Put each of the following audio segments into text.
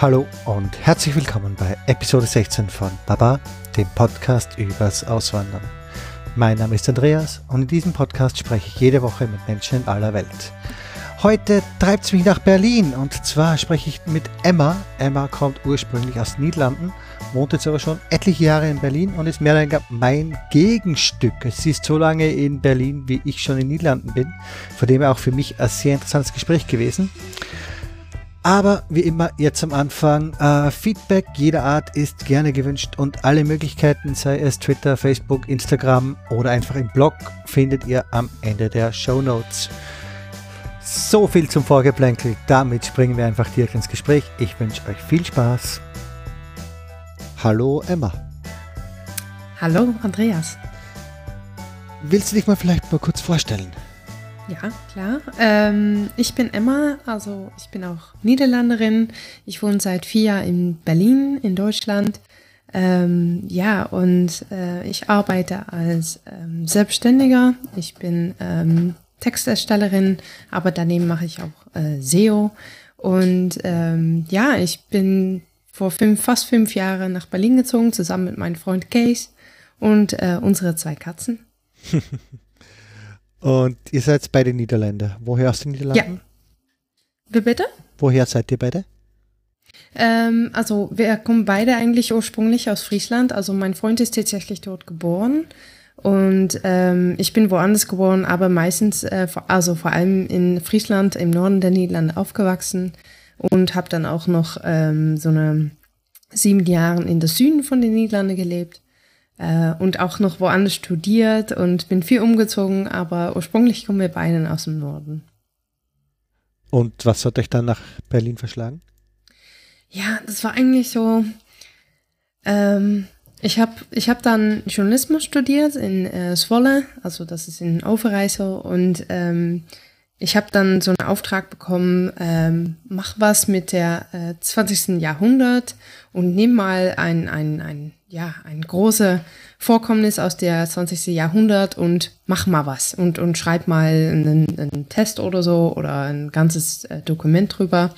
Hallo und herzlich willkommen bei Episode 16 von Baba, dem Podcast übers Auswandern. Mein Name ist Andreas und in diesem Podcast spreche ich jede Woche mit Menschen in aller Welt. Heute treibt es mich nach Berlin und zwar spreche ich mit Emma. Emma kommt ursprünglich aus den Niederlanden, wohnt jetzt aber schon etliche Jahre in Berlin und ist mehr oder weniger mein Gegenstück. Sie ist so lange in Berlin, wie ich schon in den Niederlanden bin, von dem her auch für mich ein sehr interessantes Gespräch gewesen. Aber wie immer jetzt am Anfang, äh, Feedback jeder Art ist gerne gewünscht und alle Möglichkeiten, sei es Twitter, Facebook, Instagram oder einfach im Blog, findet ihr am Ende der Show Notes. So viel zum Vorgeplänkel, damit springen wir einfach direkt ins Gespräch. Ich wünsche euch viel Spaß. Hallo Emma. Hallo Andreas. Willst du dich mal vielleicht mal kurz vorstellen? Ja, klar. Ähm, ich bin Emma, also ich bin auch Niederlanderin. Ich wohne seit vier Jahren in Berlin, in Deutschland. Ähm, ja, und äh, ich arbeite als ähm, Selbstständiger. Ich bin ähm, Texterstellerin, aber daneben mache ich auch äh, SEO. Und ähm, ja, ich bin vor fünf, fast fünf Jahren nach Berlin gezogen, zusammen mit meinem Freund Case und äh, unsere zwei Katzen. Und ihr seid beide Niederländer. Woher aus den Niederlanden? Ja. Wie bitte? Woher seid ihr beide? Ähm, also wir kommen beide eigentlich ursprünglich aus Friesland. Also mein Freund ist tatsächlich dort geboren und ähm, ich bin woanders geboren, aber meistens, äh, also vor allem in Friesland im Norden der Niederlande aufgewachsen und habe dann auch noch ähm, so eine sieben Jahre in der Süden von den Niederlanden gelebt äh, und auch noch woanders studiert und bin viel umgezogen, aber ursprünglich kommen wir beide aus dem Norden. Und was hat euch dann nach Berlin verschlagen? Ja, das war eigentlich so. Ähm, ich habe ich hab dann Journalismus studiert in äh, Zwolle, also das ist in Overijssel und ähm, ich habe dann so einen Auftrag bekommen, ähm, mach was mit der äh, 20. Jahrhundert und nimm mal ein, ein, ein, ja, ein großes Vorkommnis aus der 20. Jahrhundert und mach mal was und, und schreib mal einen, einen Test oder so oder ein ganzes äh, Dokument drüber.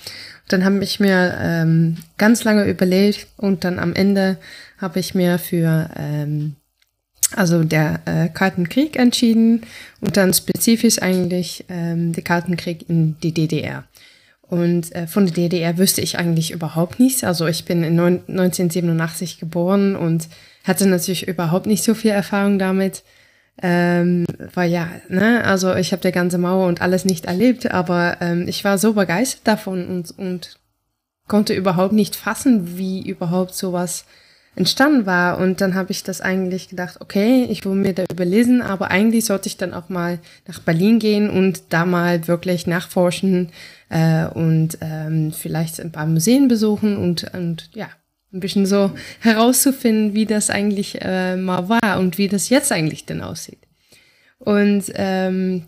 dann habe ich mir ähm, ganz lange überlegt und dann am Ende habe ich mir für ähm, also der äh, Kalten Krieg entschieden und dann spezifisch eigentlich ähm, der Kalten Krieg in die DDR. Und äh, von der DDR wüsste ich eigentlich überhaupt nichts. Also ich bin in 1987 geboren und hatte natürlich überhaupt nicht so viel Erfahrung damit. Ähm, weil ja, ne, also ich habe der ganze Mauer und alles nicht erlebt, aber ähm, ich war so begeistert davon und, und konnte überhaupt nicht fassen, wie überhaupt sowas entstanden war. Und dann habe ich das eigentlich gedacht, okay, ich will mir da überlesen, aber eigentlich sollte ich dann auch mal nach Berlin gehen und da mal wirklich nachforschen äh, und ähm, vielleicht ein paar Museen besuchen und, und ja, ein bisschen so herauszufinden, wie das eigentlich äh, mal war und wie das jetzt eigentlich denn aussieht. Und ähm,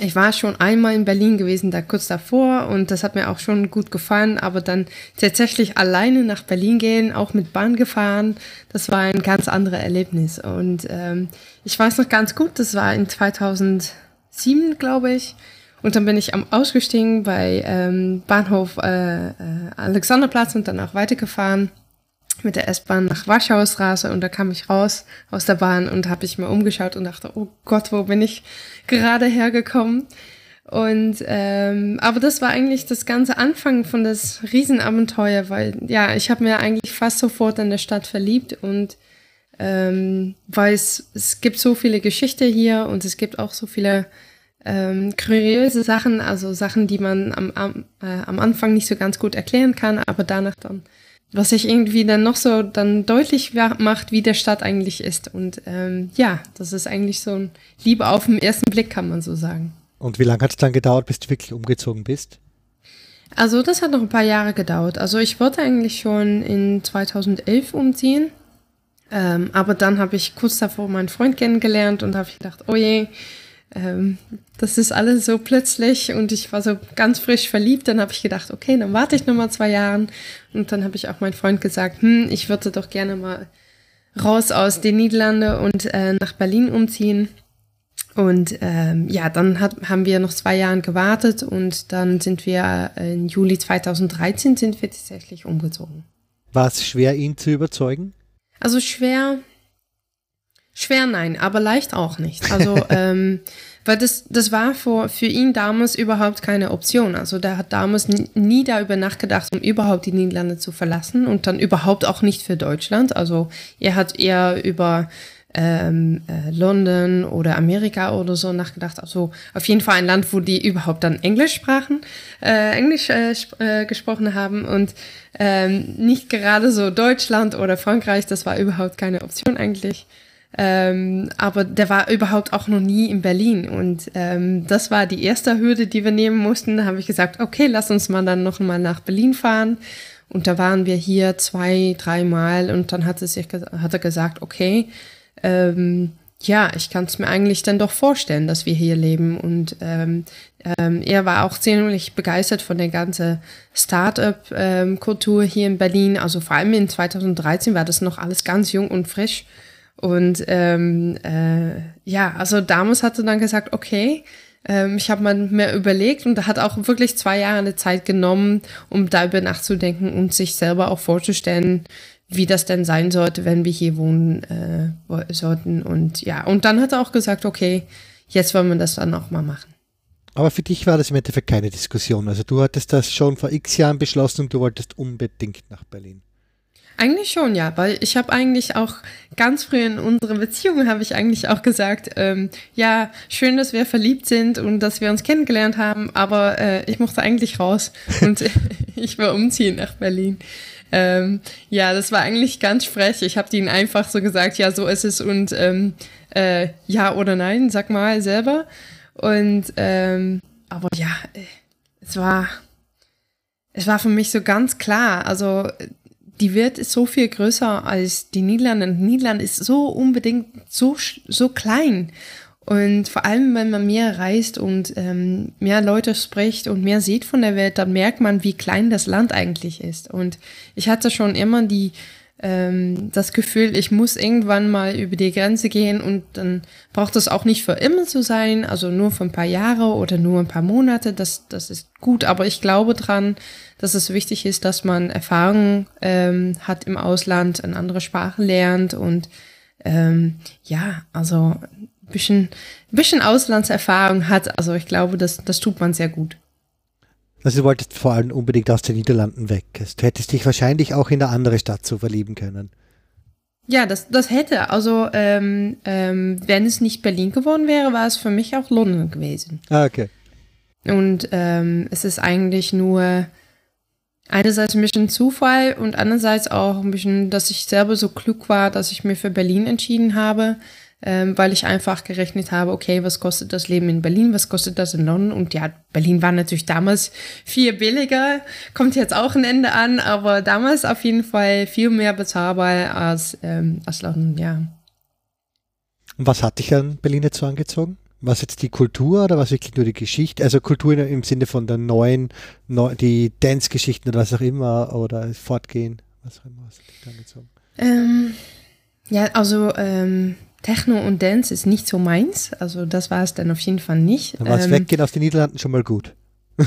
ich war schon einmal in Berlin gewesen, da kurz davor und das hat mir auch schon gut gefallen, aber dann tatsächlich alleine nach Berlin gehen, auch mit Bahn gefahren, das war ein ganz anderes Erlebnis. Und ähm, ich weiß noch ganz gut, das war in 2007, glaube ich. Und dann bin ich am ausgestiegen bei ähm, Bahnhof äh, äh, Alexanderplatz und dann auch weitergefahren mit der S-Bahn nach Warschauer Straße und da kam ich raus aus der Bahn und habe ich mir umgeschaut und dachte, oh Gott, wo bin ich gerade hergekommen? Und ähm, aber das war eigentlich das ganze Anfang von das Riesenabenteuer, weil ja, ich habe mir eigentlich fast sofort in der Stadt verliebt und ähm, weil es, es gibt so viele Geschichte hier und es gibt auch so viele ähm, kuriose Sachen, also Sachen, die man am, am, äh, am Anfang nicht so ganz gut erklären kann, aber danach dann was sich irgendwie dann noch so dann deutlich macht, wie der Stadt eigentlich ist. Und ähm, ja, das ist eigentlich so ein Liebe auf den ersten Blick, kann man so sagen. Und wie lange hat es dann gedauert, bis du wirklich umgezogen bist? Also das hat noch ein paar Jahre gedauert. Also ich wollte eigentlich schon in 2011 umziehen. Ähm, aber dann habe ich kurz davor meinen Freund kennengelernt und habe gedacht, oh je, ähm, das ist alles so plötzlich und ich war so ganz frisch verliebt. Dann habe ich gedacht, okay, dann warte ich noch mal zwei Jahre. Und dann habe ich auch meinem Freund gesagt, hm, ich würde doch gerne mal raus aus den Niederlanden und äh, nach Berlin umziehen. Und ähm, ja, dann hat, haben wir noch zwei Jahre gewartet und dann sind wir im Juli 2013 sind wir tatsächlich umgezogen. War es schwer, ihn zu überzeugen? Also schwer, schwer nein, aber leicht auch nicht. Also ähm, weil das, das war für, für ihn damals überhaupt keine Option. Also der hat damals nie darüber nachgedacht, um überhaupt die Niederlande zu verlassen und dann überhaupt auch nicht für Deutschland. Also er hat eher über ähm, äh, London oder Amerika oder so nachgedacht. Also auf jeden Fall ein Land, wo die überhaupt dann Englisch sprachen, äh, Englisch äh, äh, gesprochen haben und ähm, nicht gerade so Deutschland oder Frankreich. Das war überhaupt keine Option eigentlich. Ähm, aber der war überhaupt auch noch nie in Berlin. Und ähm, das war die erste Hürde, die wir nehmen mussten. Da habe ich gesagt, okay, lass uns mal dann noch mal nach Berlin fahren. Und da waren wir hier zwei, dreimal und dann hat, es, hat er gesagt, okay, ähm, ja, ich kann es mir eigentlich dann doch vorstellen, dass wir hier leben. Und ähm, ähm, er war auch ziemlich begeistert von der ganzen Start-up-Kultur ähm, hier in Berlin. Also vor allem in 2013 war das noch alles ganz jung und frisch. Und ähm, äh, ja, also damals hat er dann gesagt, okay, ähm, ich habe mal mehr überlegt und hat auch wirklich zwei Jahre eine Zeit genommen, um darüber nachzudenken und sich selber auch vorzustellen, wie das denn sein sollte, wenn wir hier wohnen äh, sollten. Und ja, und dann hat er auch gesagt, okay, jetzt wollen wir das dann auch mal machen. Aber für dich war das im Endeffekt keine Diskussion. Also du hattest das schon vor x Jahren beschlossen und du wolltest unbedingt nach Berlin. Eigentlich schon, ja, weil ich habe eigentlich auch ganz früh in unserer Beziehung habe ich eigentlich auch gesagt, ähm, ja, schön, dass wir verliebt sind und dass wir uns kennengelernt haben, aber äh, ich mochte eigentlich raus und ich will umziehen nach Berlin. Ähm, ja, das war eigentlich ganz frech. Ich habe ihnen einfach so gesagt, ja, so ist es und ähm, äh, ja oder nein, sag mal selber. Und ähm, aber ja, äh, es war es war für mich so ganz klar. Also die Welt ist so viel größer als die Niederlande. Und Niederland ist so unbedingt so, so klein. Und vor allem, wenn man mehr reist und ähm, mehr Leute spricht und mehr sieht von der Welt, dann merkt man, wie klein das Land eigentlich ist. Und ich hatte schon immer die, ähm, das Gefühl, ich muss irgendwann mal über die Grenze gehen und dann braucht es auch nicht für immer zu sein, also nur für ein paar Jahre oder nur ein paar Monate, das, das ist gut, aber ich glaube dran, dass es wichtig ist, dass man Erfahrung ähm, hat im Ausland, eine andere Sprache lernt und ähm, ja, also ein bisschen, bisschen Auslandserfahrung hat, also ich glaube, das, das tut man sehr gut. Also du wolltest vor allem unbedingt aus den Niederlanden weg. Du hättest dich wahrscheinlich auch in eine andere Stadt so verlieben können. Ja, das, das hätte. Also ähm, ähm, wenn es nicht Berlin geworden wäre, war es für mich auch London gewesen. Ah, okay. Und ähm, es ist eigentlich nur einerseits ein bisschen Zufall und andererseits auch ein bisschen, dass ich selber so klug war, dass ich mir für Berlin entschieden habe ähm, weil ich einfach gerechnet habe, okay, was kostet das Leben in Berlin, was kostet das in London? Und ja, Berlin war natürlich damals viel billiger, kommt jetzt auch ein Ende an, aber damals auf jeden Fall viel mehr bezahlbar als, ähm, als London, ja. Und was hat dich an Berlin jetzt so angezogen? Was jetzt die Kultur oder was wirklich nur die Geschichte? Also Kultur im Sinne von der neuen, neu, die Dance-Geschichten oder was auch immer oder Fortgehen, was auch immer, was hat dich angezogen? Ähm, ja, also ähm, Techno und Dance ist nicht so meins. Also das war es dann auf jeden Fall nicht. War es ähm, Weggehen aus den Niederlanden schon mal gut.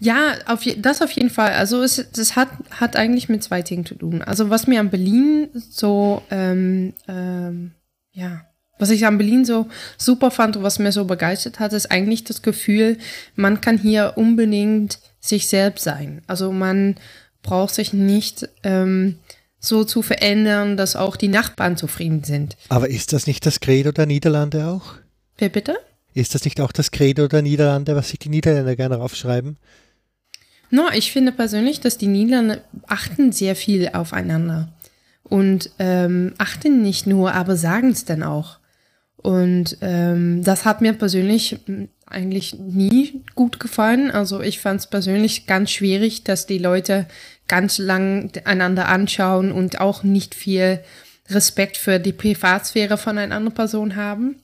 ja, auf das auf jeden Fall. Also es das hat, hat eigentlich mit zwei Dingen zu tun. Also was mir an Berlin so, ähm, ähm, ja, was ich an Berlin so super fand und was mir so begeistert hat, ist eigentlich das Gefühl, man kann hier unbedingt sich selbst sein. Also man braucht sich nicht ähm, so zu verändern, dass auch die Nachbarn zufrieden sind. Aber ist das nicht das Credo der Niederlande auch? Wer bitte? Ist das nicht auch das Credo der Niederlande, was sich die Niederländer gerne aufschreiben? No, ich finde persönlich, dass die Niederlande achten sehr viel aufeinander und ähm, achten nicht nur, aber sagen es dann auch. Und ähm, das hat mir persönlich eigentlich nie gut gefallen. Also ich fand es persönlich ganz schwierig, dass die Leute ganz lang einander anschauen und auch nicht viel Respekt für die Privatsphäre von einer anderen Person haben.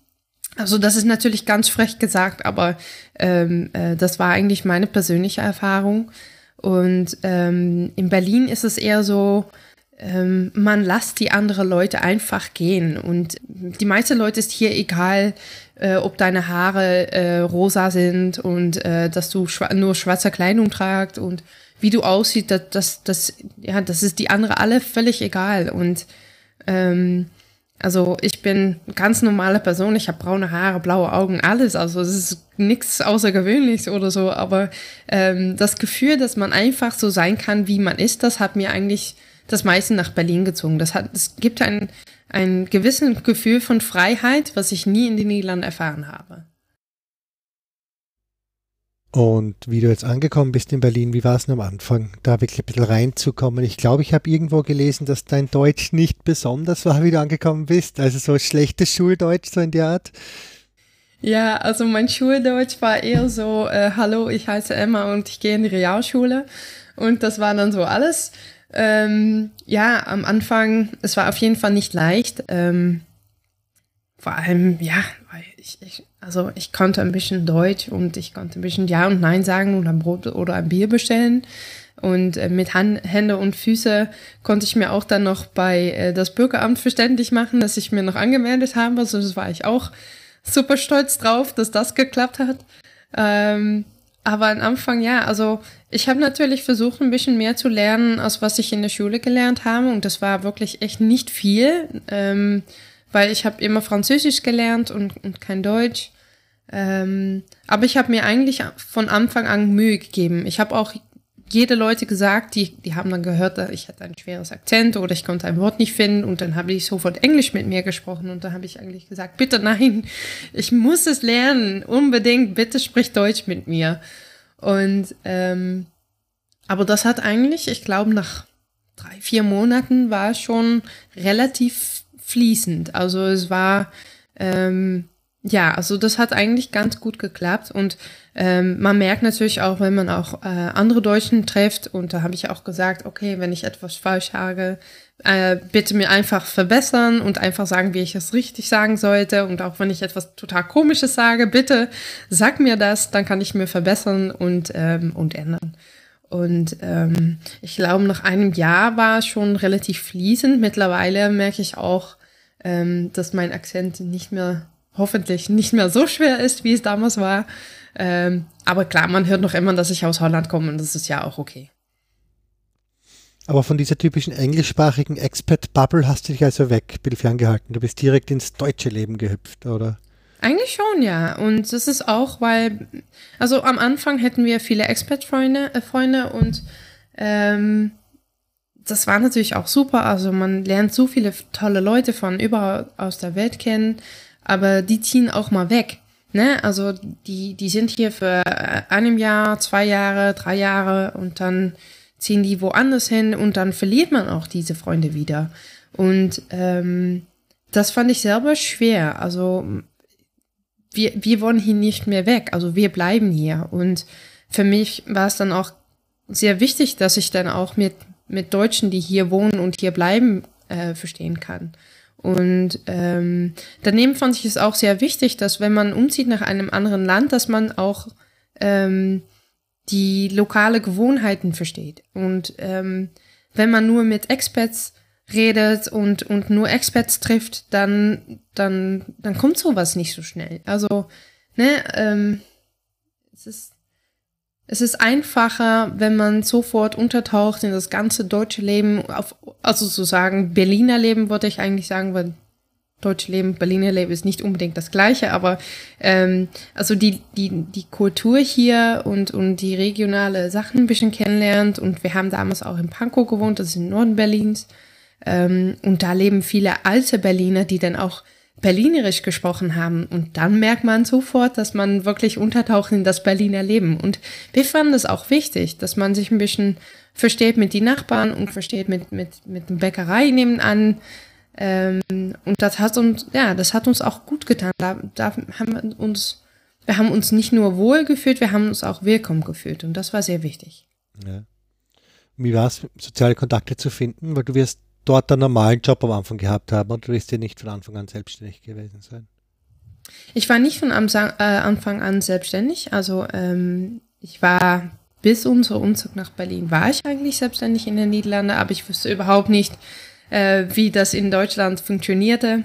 Also das ist natürlich ganz frech gesagt, aber ähm, äh, das war eigentlich meine persönliche Erfahrung. Und ähm, in Berlin ist es eher so, ähm, man lässt die anderen Leute einfach gehen. Und die meisten Leute ist hier egal, äh, ob deine Haare äh, rosa sind und äh, dass du schwa nur schwarze Kleidung tragst und wie du aussiehst, das, das, das, ja, das ist die andere alle völlig egal. Und ähm, also ich bin ganz normale Person, ich habe braune Haare, blaue Augen, alles. Also es ist nichts Außergewöhnliches oder so. Aber ähm, das Gefühl, dass man einfach so sein kann, wie man ist, das hat mir eigentlich das meiste nach Berlin gezogen. Das hat, es gibt ein, ein gewisses Gefühl von Freiheit, was ich nie in den Niederlanden erfahren habe. Und wie du jetzt angekommen bist in Berlin, wie war es denn am Anfang, da wirklich ein bisschen reinzukommen? Ich glaube, ich habe irgendwo gelesen, dass dein Deutsch nicht besonders war, wie du angekommen bist. Also so schlechtes Schuldeutsch, so in der Art. Ja, also mein Schuldeutsch war eher so, äh, hallo, ich heiße Emma und ich gehe in die Realschule. Und das war dann so alles. Ähm, ja, am Anfang, es war auf jeden Fall nicht leicht. Ähm, vor allem, ja, weil ich, ich, also ich konnte ein bisschen Deutsch und ich konnte ein bisschen Ja und Nein sagen und ein Brot oder ein Bier bestellen. Und äh, mit Hand, Hände und Füße konnte ich mir auch dann noch bei äh, das Bürgeramt verständlich machen, dass ich mir noch angemeldet habe. Also das war ich auch super stolz drauf, dass das geklappt hat. Ähm, aber am Anfang, ja, also ich habe natürlich versucht, ein bisschen mehr zu lernen, als was ich in der Schule gelernt habe. Und das war wirklich echt nicht viel, ähm, weil ich habe immer Französisch gelernt und, und kein Deutsch. Ähm, aber ich habe mir eigentlich von Anfang an Mühe gegeben. Ich habe auch jede Leute gesagt, die, die haben dann gehört, ich hatte ein schweres Akzent oder ich konnte ein Wort nicht finden und dann habe ich sofort Englisch mit mir gesprochen und da habe ich eigentlich gesagt, bitte nein, ich muss es lernen, unbedingt, bitte sprich Deutsch mit mir. Und ähm, aber das hat eigentlich, ich glaube, nach drei, vier Monaten war schon relativ fließend. Also es war ähm, ja, also das hat eigentlich ganz gut geklappt und ähm, man merkt natürlich auch, wenn man auch äh, andere Deutschen trifft und da habe ich auch gesagt, okay, wenn ich etwas falsch sage, äh, bitte mir einfach verbessern und einfach sagen, wie ich es richtig sagen sollte und auch wenn ich etwas total Komisches sage, bitte sag mir das, dann kann ich mir verbessern und ähm, und ändern. Und ähm, ich glaube, nach einem Jahr war es schon relativ fließend. Mittlerweile merke ich auch, ähm, dass mein Akzent nicht mehr hoffentlich nicht mehr so schwer ist, wie es damals war. Ähm, aber klar, man hört noch immer, dass ich aus Holland komme und das ist ja auch okay. Aber von dieser typischen englischsprachigen Expat-Bubble hast du dich also weg, bisschen ferngehalten. Du bist direkt ins deutsche Leben gehüpft, oder? Eigentlich schon, ja. Und das ist auch, weil, also am Anfang hätten wir viele Expat-Freunde äh, Freunde und ähm, das war natürlich auch super. Also man lernt so viele tolle Leute von überall aus der Welt kennen aber die ziehen auch mal weg. Ne? Also die, die sind hier für einem Jahr, zwei Jahre, drei Jahre und dann ziehen die woanders hin und dann verliert man auch diese Freunde wieder. Und ähm, das fand ich selber schwer. Also wir, wir wollen hier nicht mehr weg. Also wir bleiben hier. Und für mich war es dann auch sehr wichtig, dass ich dann auch mit, mit Deutschen, die hier wohnen und hier bleiben, äh, verstehen kann. Und ähm, daneben fand ich es auch sehr wichtig, dass wenn man umzieht nach einem anderen Land, dass man auch ähm, die lokale Gewohnheiten versteht. Und ähm, wenn man nur mit Expats redet und, und nur Expats trifft, dann, dann, dann kommt sowas nicht so schnell. Also, ne, ähm, es ist es ist einfacher, wenn man sofort untertaucht in das ganze deutsche Leben, auf, also sozusagen Berliner Leben, würde ich eigentlich sagen, weil deutsche Leben, Berliner Leben ist nicht unbedingt das gleiche, aber ähm, also die, die, die Kultur hier und, und die regionale Sachen ein bisschen kennenlernt. Und wir haben damals auch in Pankow gewohnt, das ist im Norden Berlins. Ähm, und da leben viele alte Berliner, die dann auch Berlinerisch gesprochen haben. Und dann merkt man sofort, dass man wirklich untertaucht in das Berliner Leben. Und wir fanden es auch wichtig, dass man sich ein bisschen versteht mit den Nachbarn und versteht mit, mit, mit dem Bäckerei nebenan. Ähm, und das hat uns, ja, das hat uns auch gut getan. Da, da haben wir uns, wir haben uns nicht nur wohl gefühlt, wir haben uns auch willkommen gefühlt. Und das war sehr wichtig. Ja. Wie war es, soziale Kontakte zu finden? Weil du wirst dort einen normalen Job am Anfang gehabt haben und du wirst ja nicht von Anfang an selbstständig gewesen sein. Ich war nicht von äh, Anfang an selbstständig. Also ähm, ich war bis unser Umzug nach Berlin war ich eigentlich selbstständig in den Niederlanden, aber ich wusste überhaupt nicht, äh, wie das in Deutschland funktionierte.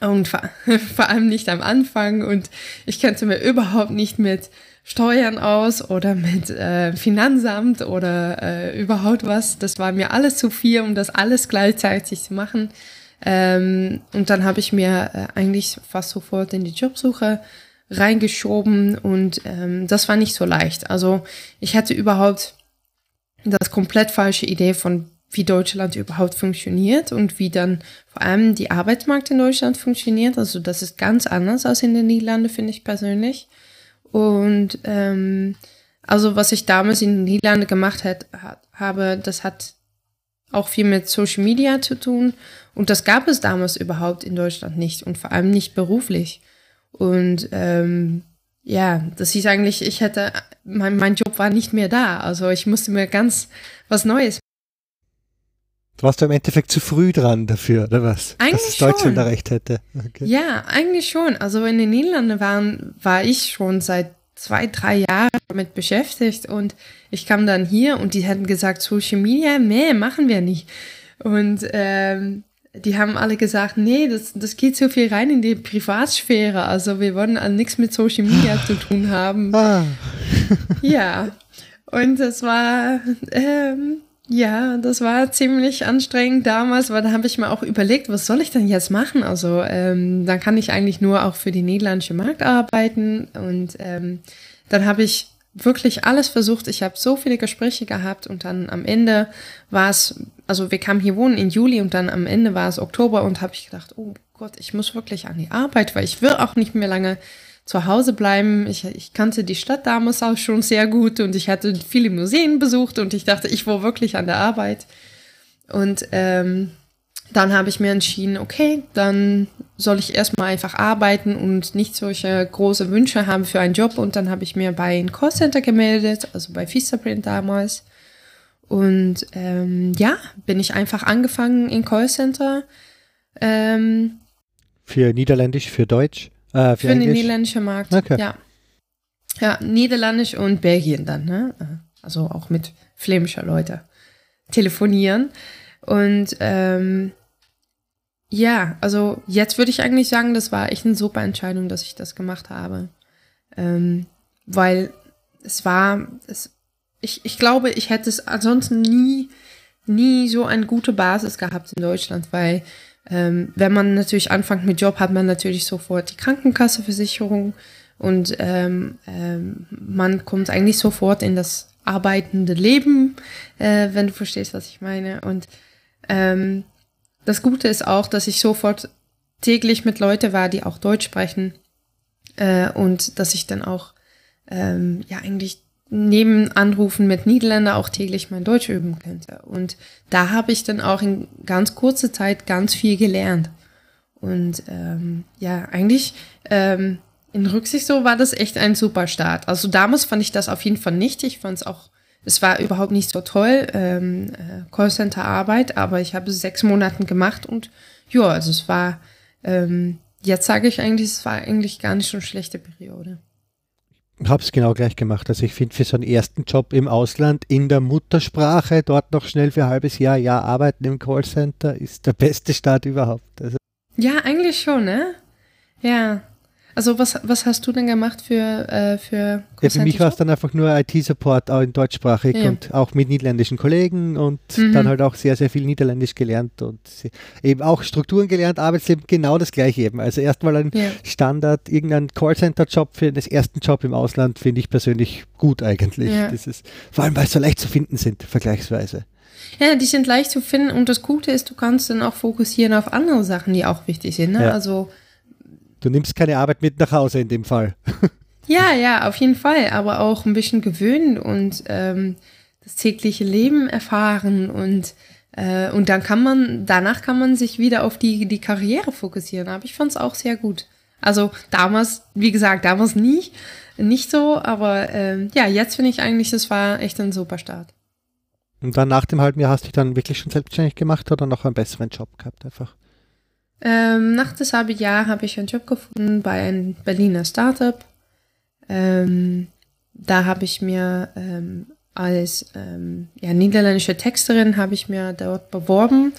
Und vor, vor allem nicht am Anfang. Und ich kannte mir überhaupt nicht mit Steuern aus oder mit äh, Finanzamt oder äh, überhaupt was. Das war mir alles zu viel, um das alles gleichzeitig zu machen. Ähm, und dann habe ich mir äh, eigentlich fast sofort in die Jobsuche reingeschoben und ähm, das war nicht so leicht. Also ich hatte überhaupt das komplett falsche Idee von wie Deutschland überhaupt funktioniert und wie dann vor allem die Arbeitsmarkt in Deutschland funktioniert. Also das ist ganz anders als in den Niederlanden, finde ich persönlich. Und ähm, also was ich damals in den Niederlanden gemacht hat, habe, das hat auch viel mit Social Media zu tun. Und das gab es damals überhaupt in Deutschland nicht und vor allem nicht beruflich. Und ähm, ja, das hieß eigentlich, ich hätte, mein, mein Job war nicht mehr da. Also ich musste mir ganz was Neues. Du warst im Endeffekt zu früh dran dafür, oder was? Eigentlich Dass es Deutschland schon. recht hätte. Okay. Ja, eigentlich schon. Also in den Niederlanden waren, war ich schon seit zwei, drei Jahren damit beschäftigt und ich kam dann hier und die hätten gesagt, Social Media, nee, machen wir nicht. Und ähm, die haben alle gesagt, nee, das, das geht so viel rein in die Privatsphäre. Also wir wollen also nichts mit Social Media zu tun haben. Ah. ja, und das war, ähm, ja, das war ziemlich anstrengend damals, weil da habe ich mir auch überlegt, was soll ich denn jetzt machen? Also ähm, dann kann ich eigentlich nur auch für die niederländische Markt arbeiten und ähm, dann habe ich wirklich alles versucht. Ich habe so viele Gespräche gehabt und dann am Ende war es, also wir kamen hier wohnen in Juli und dann am Ende war es Oktober und habe ich gedacht, oh Gott, ich muss wirklich an die Arbeit, weil ich will auch nicht mehr lange zu Hause bleiben. Ich, ich kannte die Stadt damals auch schon sehr gut und ich hatte viele Museen besucht und ich dachte, ich war wirklich an der Arbeit. Und ähm, dann habe ich mir entschieden, okay, dann soll ich erstmal einfach arbeiten und nicht solche große Wünsche haben für einen Job. Und dann habe ich mir bei einem Callcenter gemeldet, also bei Vistaprint damals. Und ähm, ja, bin ich einfach angefangen in Callcenter. Ähm, für Niederländisch, für Deutsch? Äh, für, für den niederländischen Markt, okay. ja. Ja, Niederländisch und Belgien dann, ne? Also auch mit flämischer Leute telefonieren. Und ähm, ja, also jetzt würde ich eigentlich sagen, das war echt eine super Entscheidung, dass ich das gemacht habe. Ähm, weil es war, es, ich, ich glaube, ich hätte es ansonsten nie, nie so eine gute Basis gehabt in Deutschland, weil ähm, wenn man natürlich anfängt mit Job, hat man natürlich sofort die Krankenkasseversicherung und ähm, ähm, man kommt eigentlich sofort in das arbeitende Leben, äh, wenn du verstehst, was ich meine. Und ähm, das Gute ist auch, dass ich sofort täglich mit Leuten war, die auch Deutsch sprechen äh, und dass ich dann auch ähm, ja eigentlich neben Anrufen mit Niederländer auch täglich mein Deutsch üben könnte. Und da habe ich dann auch in ganz kurzer Zeit ganz viel gelernt. Und ähm, ja, eigentlich ähm, in Rücksicht so war das echt ein super Start. Also damals fand ich das auf jeden Fall nicht. Ich fand es auch, es war überhaupt nicht so toll, ähm, äh, Callcenter-Arbeit, aber ich habe es sechs Monaten gemacht und ja, also es war, ähm, jetzt sage ich eigentlich, es war eigentlich gar nicht so eine schlechte Periode habe es genau gleich gemacht. Also ich finde für so einen ersten Job im Ausland in der Muttersprache, dort noch schnell für ein halbes Jahr, Jahr arbeiten im Callcenter, ist der beste Start überhaupt. Also ja, eigentlich schon, ne? Ja. Also was, was hast du denn gemacht für äh, für ja, Für mich war es dann einfach nur IT-Support auch in deutschsprachig ja. und auch mit niederländischen Kollegen und mhm. dann halt auch sehr, sehr viel Niederländisch gelernt und eben auch Strukturen gelernt, Arbeitsleben genau das gleiche eben. Also erstmal ein ja. Standard, irgendein Callcenter-Job für den ersten Job im Ausland finde ich persönlich gut eigentlich. Ja. Das ist, vor allem, weil es so leicht zu finden sind, vergleichsweise. Ja, die sind leicht zu finden und das Gute ist, du kannst dann auch fokussieren auf andere Sachen, die auch wichtig sind. Ne? Also Du nimmst keine Arbeit mit nach Hause in dem Fall. ja, ja, auf jeden Fall, aber auch ein bisschen gewöhnen und ähm, das tägliche Leben erfahren und äh, und dann kann man, danach kann man sich wieder auf die, die Karriere fokussieren. Aber ich fand es auch sehr gut. Also damals, wie gesagt, damals nie, nicht so, aber ähm, ja, jetzt finde ich eigentlich, das war echt ein super Start. Und dann nach dem halben Jahr hast du dich dann wirklich schon selbstständig gemacht oder noch einen besseren Job gehabt einfach? Ähm, nach das halbe Jahr habe ich einen Job gefunden bei einem Berliner Startup. Ähm, da habe ich mir ähm, als ähm, ja, niederländische Texterin habe ich mir dort beworben.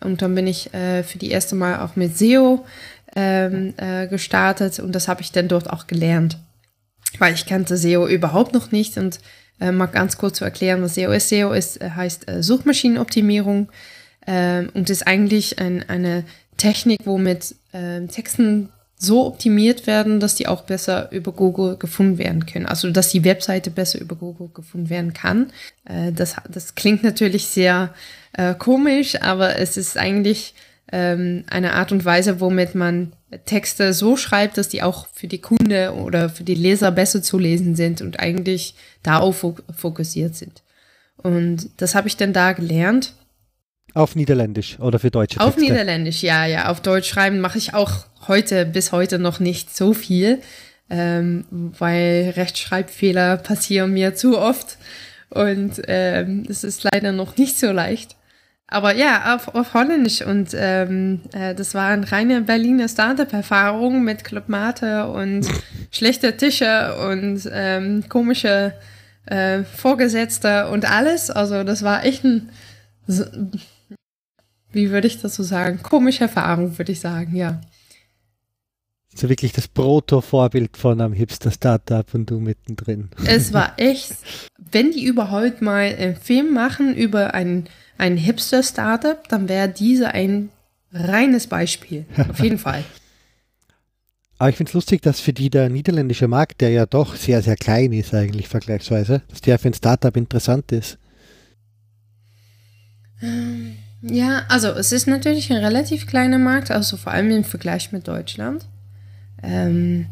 Und dann bin ich äh, für die erste Mal auch mit SEO ähm, äh, gestartet. Und das habe ich dann dort auch gelernt, weil ich kannte SEO überhaupt noch nicht. Und äh, mal ganz kurz zu erklären, was SEO ist. SEO ist, äh, heißt äh, Suchmaschinenoptimierung. Ähm, und ist eigentlich ein, eine Technik, womit ähm, Texten so optimiert werden, dass die auch besser über Google gefunden werden können. Also dass die Webseite besser über Google gefunden werden kann. Äh, das, das klingt natürlich sehr äh, komisch, aber es ist eigentlich ähm, eine Art und Weise, womit man Texte so schreibt, dass die auch für die Kunde oder für die Leser besser zu lesen sind und eigentlich darauf fokussiert sind. Und das habe ich dann da gelernt. Auf Niederländisch oder für deutsche Texte? Auf Niederländisch, ja, ja. Auf Deutsch schreiben mache ich auch heute, bis heute noch nicht so viel, ähm, weil Rechtschreibfehler passieren mir zu oft und ähm, es ist leider noch nicht so leicht. Aber ja, auf, auf Holländisch und ähm, äh, das war eine reine Berliner Startup-Erfahrung mit Club Mate und schlechte Tische und ähm, komische äh, Vorgesetzte und alles. Also das war echt ein wie würde ich das so sagen? Komische Erfahrung, würde ich sagen, ja. So wirklich das Proto-Vorbild von einem Hipster-Startup und du mittendrin. Es war echt, wenn die überhaupt mal einen Film machen über ein, ein Hipster-Startup, dann wäre diese ein reines Beispiel. Auf jeden Fall. Aber ich finde es lustig, dass für die der niederländische Markt, der ja doch sehr, sehr klein ist eigentlich vergleichsweise, dass der für ein Startup interessant ist. Ähm. Ja, also es ist natürlich ein relativ kleiner Markt, also vor allem im Vergleich mit Deutschland. Ähm,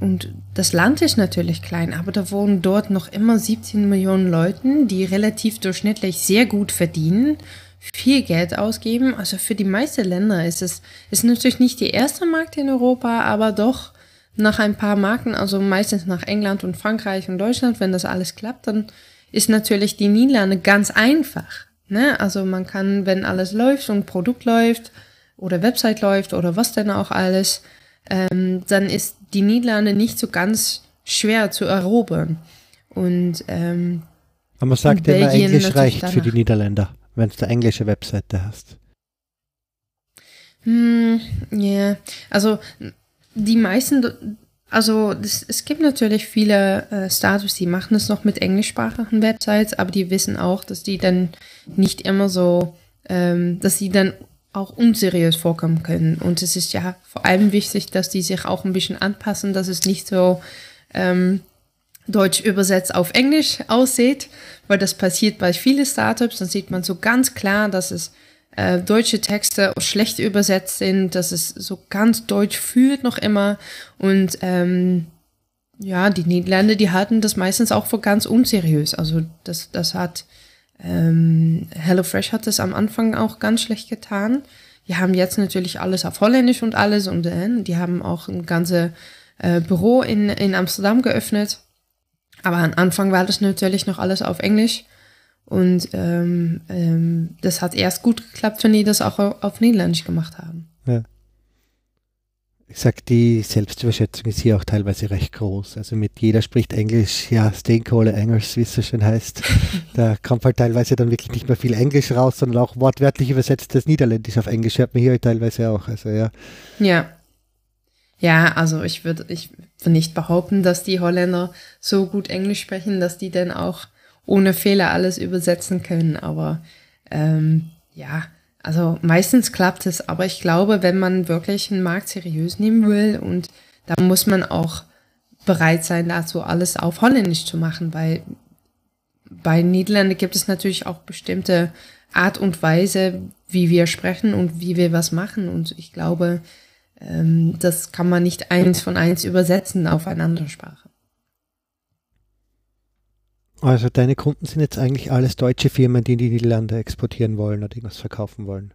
und das Land ist natürlich klein, aber da wohnen dort noch immer 17 Millionen Leute, die relativ durchschnittlich sehr gut verdienen, viel Geld ausgeben. Also für die meisten Länder ist es ist natürlich nicht der erste Markt in Europa, aber doch nach ein paar Marken, also meistens nach England und Frankreich und Deutschland, wenn das alles klappt, dann ist natürlich die Niederlande ganz einfach. Ne? Also man kann, wenn alles läuft, so ein Produkt läuft oder Website läuft oder was denn auch alles, ähm, dann ist die Niederlande nicht so ganz schwer zu erobern. Und ähm, aber man sagt immer, Englisch reicht danach. für die Niederländer, wenn du eine englische Webseite hast. Hm, ja, yeah. also die meisten also das, es gibt natürlich viele äh, Startups, die machen es noch mit englischsprachigen Websites, aber die wissen auch, dass die dann nicht immer so, ähm, dass sie dann auch unseriös vorkommen können. Und es ist ja vor allem wichtig, dass die sich auch ein bisschen anpassen, dass es nicht so ähm, Deutsch übersetzt auf Englisch aussieht, weil das passiert bei vielen Startups. Dann sieht man so ganz klar, dass es äh, deutsche Texte schlecht übersetzt sind, dass es so ganz deutsch fühlt noch immer. Und ähm, ja, die Niederländer, die halten das meistens auch für ganz unseriös. Also das, das hat ähm, HelloFresh hat das am Anfang auch ganz schlecht getan. Die haben jetzt natürlich alles auf Holländisch und alles und äh, die haben auch ein ganzes äh, Büro in, in Amsterdam geöffnet. Aber am Anfang war das natürlich noch alles auf Englisch. Und ähm, ähm, das hat erst gut geklappt, wenn die das auch auf Niederländisch gemacht haben. Ja. Ich sag, die Selbstüberschätzung ist hier auch teilweise recht groß. Also mit jeder spricht Englisch, ja, Steenkohle Englisch, wie es so schön heißt. da kommt halt teilweise dann wirklich nicht mehr viel Englisch raus, sondern auch wortwörtlich übersetzt das Niederländisch auf Englisch hört man hier teilweise auch. Also ja. Ja. Ja, also ich würde ich würd nicht behaupten, dass die Holländer so gut Englisch sprechen, dass die dann auch ohne Fehler alles übersetzen können. Aber ähm, ja, also meistens klappt es. Aber ich glaube, wenn man wirklich einen Markt seriös nehmen will und da muss man auch bereit sein, dazu alles auf Holländisch zu machen, weil bei Niederlande gibt es natürlich auch bestimmte Art und Weise, wie wir sprechen und wie wir was machen. Und ich glaube, ähm, das kann man nicht eins von eins übersetzen auf eine andere Sprache. Also deine Kunden sind jetzt eigentlich alles deutsche Firmen, die in die Niederlande exportieren wollen oder irgendwas verkaufen wollen.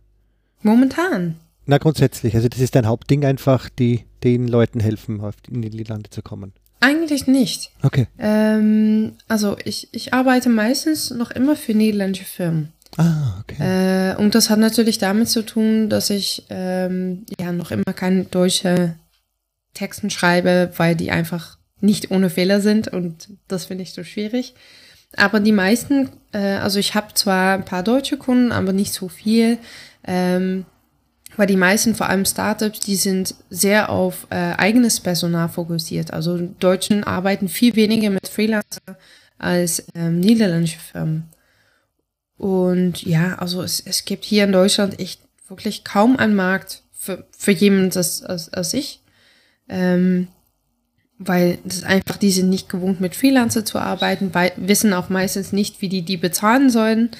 Momentan. Na grundsätzlich, also das ist dein Hauptding einfach, die den Leuten helfen, in die Niederlande zu kommen. Eigentlich nicht. Okay. Ähm, also ich, ich arbeite meistens noch immer für niederländische Firmen. Ah, okay. Äh, und das hat natürlich damit zu tun, dass ich ähm, ja noch immer keine deutsche Texten schreibe, weil die einfach nicht ohne Fehler sind und das finde ich so schwierig. Aber die meisten, äh, also ich habe zwar ein paar deutsche Kunden, aber nicht so viel, ähm, weil die meisten, vor allem Startups, die sind sehr auf äh, eigenes Personal fokussiert. Also Deutschen arbeiten viel weniger mit Freelancer als ähm, niederländische Firmen. Und ja, also es, es gibt hier in Deutschland echt wirklich kaum einen Markt für, für jemanden als, als, als ich. Ähm, weil das einfach, die sind nicht gewohnt, mit Freelancer zu arbeiten, wissen auch meistens nicht, wie die die bezahlen sollen.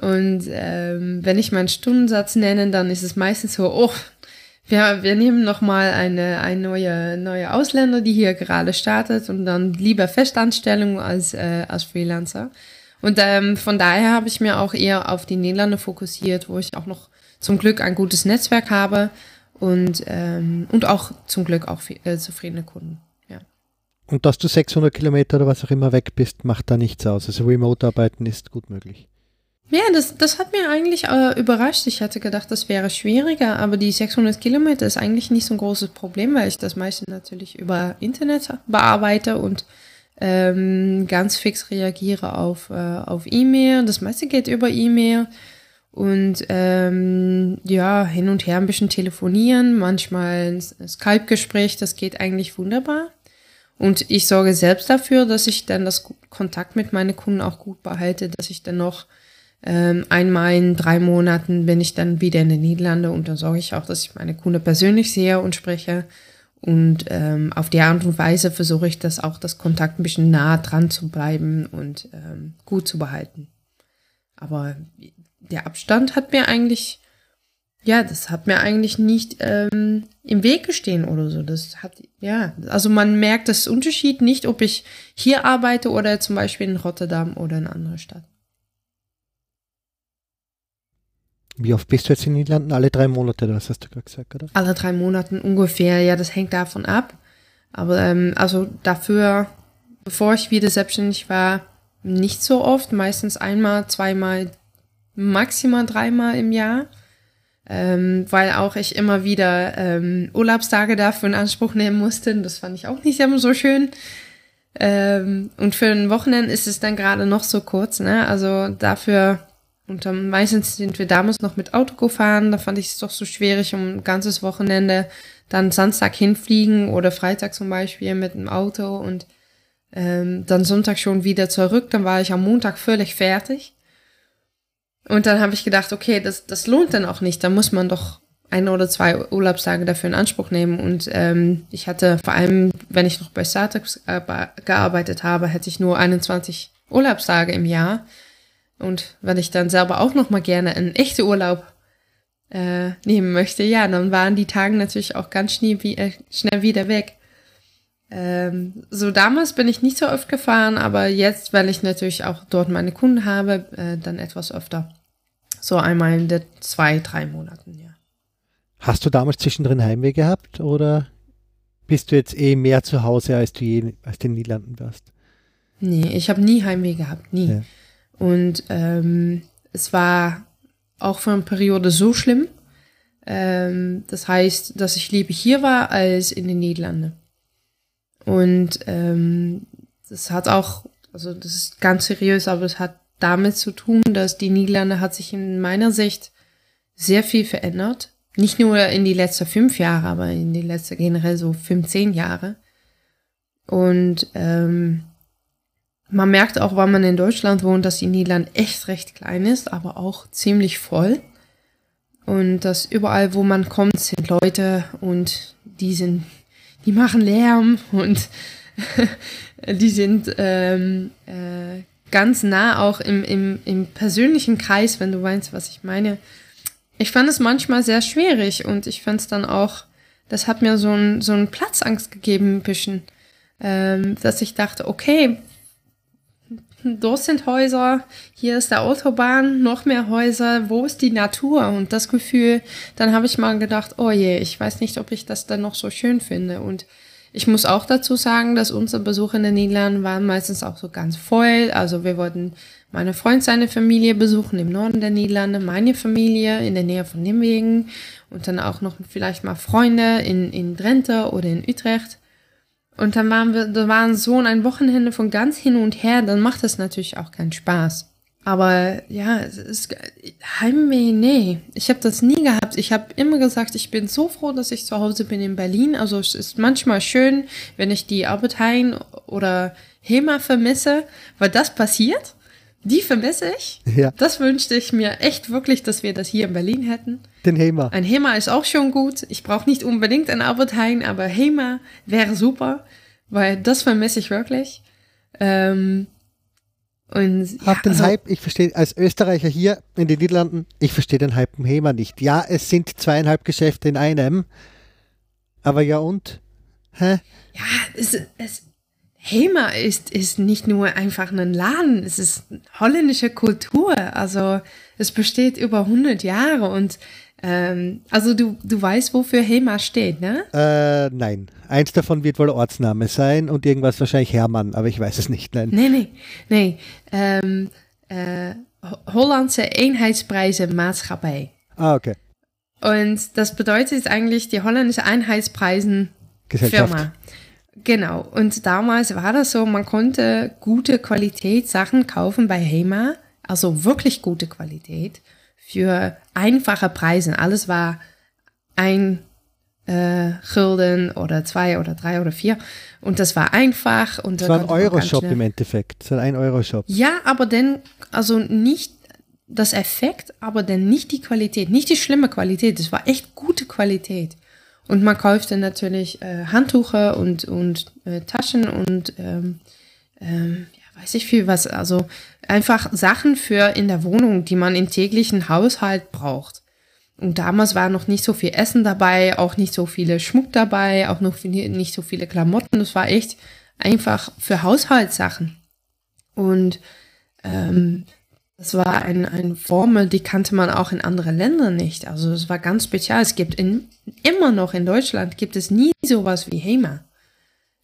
Und ähm, wenn ich meinen Stundensatz nenne, dann ist es meistens so, oh, wir, wir nehmen noch mal eine, eine neue, neue Ausländer, die hier gerade startet und dann lieber Festanstellung als, äh, als Freelancer. Und ähm, von daher habe ich mir auch eher auf die Niederlande fokussiert, wo ich auch noch zum Glück ein gutes Netzwerk habe und, ähm, und auch zum Glück auch äh, zufriedene Kunden. Und dass du 600 Kilometer oder was auch immer weg bist, macht da nichts aus. Also Remote-Arbeiten ist gut möglich. Ja, das, das hat mir eigentlich äh, überrascht. Ich hatte gedacht, das wäre schwieriger, aber die 600 Kilometer ist eigentlich nicht so ein großes Problem, weil ich das meiste natürlich über Internet bearbeite und ähm, ganz fix reagiere auf, äh, auf E-Mail. Das meiste geht über E-Mail. Und ähm, ja, hin und her ein bisschen telefonieren, manchmal ein Skype-Gespräch, das geht eigentlich wunderbar. Und ich sorge selbst dafür, dass ich dann das Kontakt mit meinen Kunden auch gut behalte, dass ich dann noch ähm, einmal in drei Monaten bin ich dann wieder in den Niederlande und dann sorge ich auch, dass ich meine Kunden persönlich sehe und spreche. Und ähm, auf die Art und Weise versuche ich das auch, das Kontakt ein bisschen nah dran zu bleiben und ähm, gut zu behalten. Aber der Abstand hat mir eigentlich ja, das hat mir eigentlich nicht ähm, im Weg gestehen oder so. Das hat, ja, also man merkt das Unterschied nicht, ob ich hier arbeite oder zum Beispiel in Rotterdam oder in einer anderen Stadt. Wie oft bist du jetzt in den Niederlanden? Alle drei Monate, das hast du gerade gesagt, oder? Alle drei Monate ungefähr, ja, das hängt davon ab. Aber ähm, also dafür, bevor ich wieder selbstständig war, nicht so oft, meistens einmal, zweimal, maximal dreimal im Jahr ähm, weil auch ich immer wieder ähm, Urlaubstage dafür in Anspruch nehmen musste. Das fand ich auch nicht immer so schön. Ähm, und für ein Wochenende ist es dann gerade noch so kurz, ne? Also dafür, und dann meistens sind wir damals noch mit Auto gefahren, da fand ich es doch so schwierig, um ein ganzes Wochenende dann Samstag hinfliegen oder Freitag zum Beispiel mit dem Auto und ähm, dann Sonntag schon wieder zurück. Dann war ich am Montag völlig fertig. Und dann habe ich gedacht, okay, das, das lohnt dann auch nicht. Da muss man doch ein oder zwei Urlaubstage dafür in Anspruch nehmen. Und ähm, ich hatte vor allem, wenn ich noch bei Startups gearbeitet habe, hätte ich nur 21 Urlaubstage im Jahr. Und wenn ich dann selber auch noch mal gerne einen echten Urlaub äh, nehmen möchte, ja, dann waren die Tage natürlich auch ganz schnell, wie, äh, schnell wieder weg. Ähm, so damals bin ich nicht so oft gefahren, aber jetzt, weil ich natürlich auch dort meine Kunden habe, äh, dann etwas öfter. So einmal in der zwei, drei Monaten, ja. Hast du damals zwischendrin Heimweh gehabt oder bist du jetzt eh mehr zu Hause, als du je als den Niederlanden warst? Nee, ich habe nie Heimweh gehabt, nie. Ja. Und ähm, es war auch für eine Periode so schlimm. Ähm, das heißt, dass ich lieber hier war als in den Niederlanden. Und ähm, das hat auch, also das ist ganz seriös, aber es hat damit zu tun, dass die Niederlande hat sich in meiner Sicht sehr viel verändert. Nicht nur in die letzten fünf Jahre, aber in die letzten generell so 15 Jahre. Und ähm, man merkt auch, wenn man in Deutschland wohnt, dass die Niederlande echt recht klein ist, aber auch ziemlich voll. Und dass überall, wo man kommt, sind Leute und die sind, die machen Lärm und die sind ähm, äh, ganz nah auch im, im, im persönlichen Kreis, wenn du weißt, was ich meine. Ich fand es manchmal sehr schwierig und ich fand es dann auch, das hat mir so ein, so ein Platzangst gegeben, ein bisschen, ähm, dass ich dachte, okay, dort sind Häuser, hier ist der Autobahn, noch mehr Häuser, wo ist die Natur? Und das Gefühl, dann habe ich mal gedacht, oh je, ich weiß nicht, ob ich das dann noch so schön finde. Und ich muss auch dazu sagen, dass unsere Besuche in den Niederlanden waren meistens auch so ganz voll. Also wir wollten meine Freund seine Familie besuchen im Norden der Niederlande, meine Familie in der Nähe von Nimwegen und dann auch noch vielleicht mal Freunde in, in Drenthe oder in Utrecht. Und dann waren wir, da waren so ein Wochenende von ganz hin und her, dann macht das natürlich auch keinen Spaß. Aber ja, es ist Heimweh, nee, ich habe das nie gehabt. Ich habe immer gesagt, ich bin so froh, dass ich zu Hause bin in Berlin. Also es ist manchmal schön, wenn ich die Arbeitein oder HEMA vermisse, weil das passiert. Die vermisse ich. Ja. Das wünschte ich mir echt wirklich, dass wir das hier in Berlin hätten. Den HEMA. Ein HEMA ist auch schon gut. Ich brauche nicht unbedingt ein Albert Heijn, aber HEMA wäre super, weil das vermisse ich wirklich. Ähm, und Hab den also- Hype, ich verstehe, als Österreicher hier in den Niederlanden, ich verstehe den Hype im HEMA nicht. Ja, es sind zweieinhalb Geschäfte in einem, aber ja und? Hä? Ja, es, es, HEMA ist, ist nicht nur einfach ein Laden, es ist holländische Kultur. Also es besteht über 100 Jahre und ähm, also du, du weißt, wofür HEMA steht, ne? Äh, nein. Eins davon wird wohl Ortsname sein und irgendwas wahrscheinlich Hermann, aber ich weiß es nicht, nein. Nee, nee, nee. Ähm, äh, Ho- Hollandse Eenheidsprijzen Maatschappij. Ah, okay. Und das bedeutet eigentlich die holländische Einheitspreisen. Firma. Genau. Und damals war das so, man konnte gute Qualität Sachen kaufen bei HEMA, also wirklich gute Qualität für einfache Preise. Alles war ein äh, Gulden oder zwei oder drei oder vier. Und das war einfach. Und Das da war ein Euro-Shop im Endeffekt. Das war ein Euro-Shop. ja, aber dann, also nicht das Effekt, aber dann nicht die Qualität, nicht die schlimme Qualität. Es war echt gute Qualität. Und man kaufte natürlich äh, Handtücher und, und äh, Taschen und ähm, ähm, ja, weiß ich viel was. Also einfach Sachen für in der Wohnung, die man im täglichen Haushalt braucht. Und damals war noch nicht so viel Essen dabei, auch nicht so viele Schmuck dabei, auch noch nicht so viele Klamotten. Das war echt einfach für Haushaltssachen. Und ähm, das war ein, eine Formel, die kannte man auch in anderen Ländern nicht. Also es war ganz speziell. Es gibt in, immer noch in Deutschland gibt es nie sowas wie HEMA.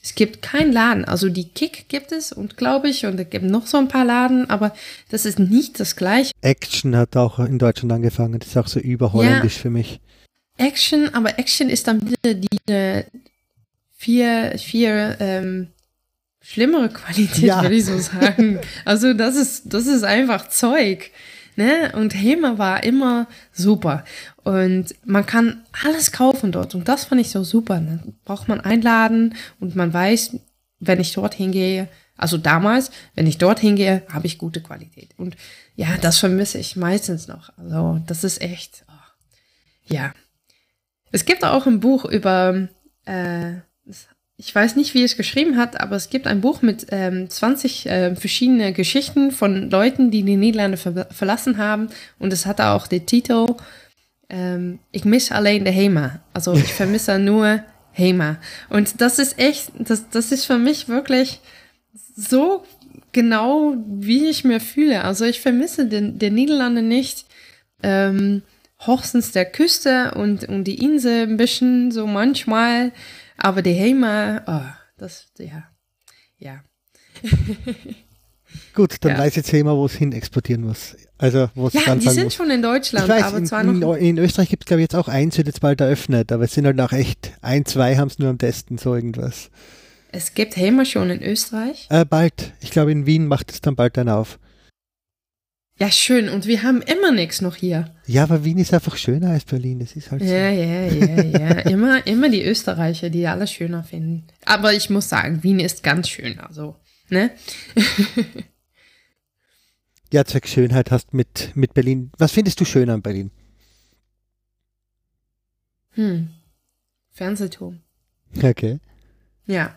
Es gibt keinen Laden. Also die Kick gibt es und glaube ich, und es gibt noch so ein paar Laden, aber das ist nicht das gleiche. Action hat auch in Deutschland angefangen. Das ist auch so überholländisch für mich. Action, aber Action ist dann wieder die vier, vier ähm, schlimmere Qualität, Ja. würde ich so sagen. Also das ist, das ist einfach Zeug. Ne? Und HEMA war immer super. Und man kann alles kaufen dort. Und das fand ich so super. Dann braucht man einladen und man weiß, wenn ich dorthin gehe, also damals, wenn ich dorthin gehe, habe ich gute Qualität. Und ja, das vermisse ich meistens noch. Also das ist echt, oh, ja. Es gibt auch ein Buch über, äh, ich weiß nicht, wie es geschrieben hat, aber es gibt ein Buch mit ähm, 20 äh, verschiedene Geschichten von Leuten, die die Niederlande ver verlassen haben. Und es hatte auch den Titel ähm, Ich misse alleen de HEMA. Also ich vermisse nur HEMA. Und das ist echt, das, das ist für mich wirklich so genau, wie ich mir fühle. Also ich vermisse den, den Niederlande nicht. Ähm, hochstens der Küste und, und die Insel ein bisschen, so manchmal. Aber die HEMA, oh, das, ja, ja. Gut, dann Ja. weiß jetzt HEMA, wo es hin exportieren muss. Also, wo es Ja, die sind muss. schon in Deutschland, Ich weiß, aber in, zwar noch. in, in Österreich gibt es, glaube ich, jetzt auch eins, wird jetzt bald eröffnet, aber es sind halt auch echt, ein, zwei haben es nur am Testen, so irgendwas. Es gibt HEMA schon in Österreich. Äh, bald. Ich glaube, in Wien macht es dann bald einer auf. Ja, schön. Und wir haben immer nichts noch hier. Ja, aber Wien ist einfach schöner als Berlin. Das ist halt so. Ja, ja, ja, ja. immer, immer die Österreicher, die alles schöner finden. Aber ich muss sagen, Wien ist ganz schön. Also, ne? Ja, Zweck Schönheit hast mit, mit Berlin. Was findest du schön an Berlin? Hm. Fernsehturm. Okay. Ja.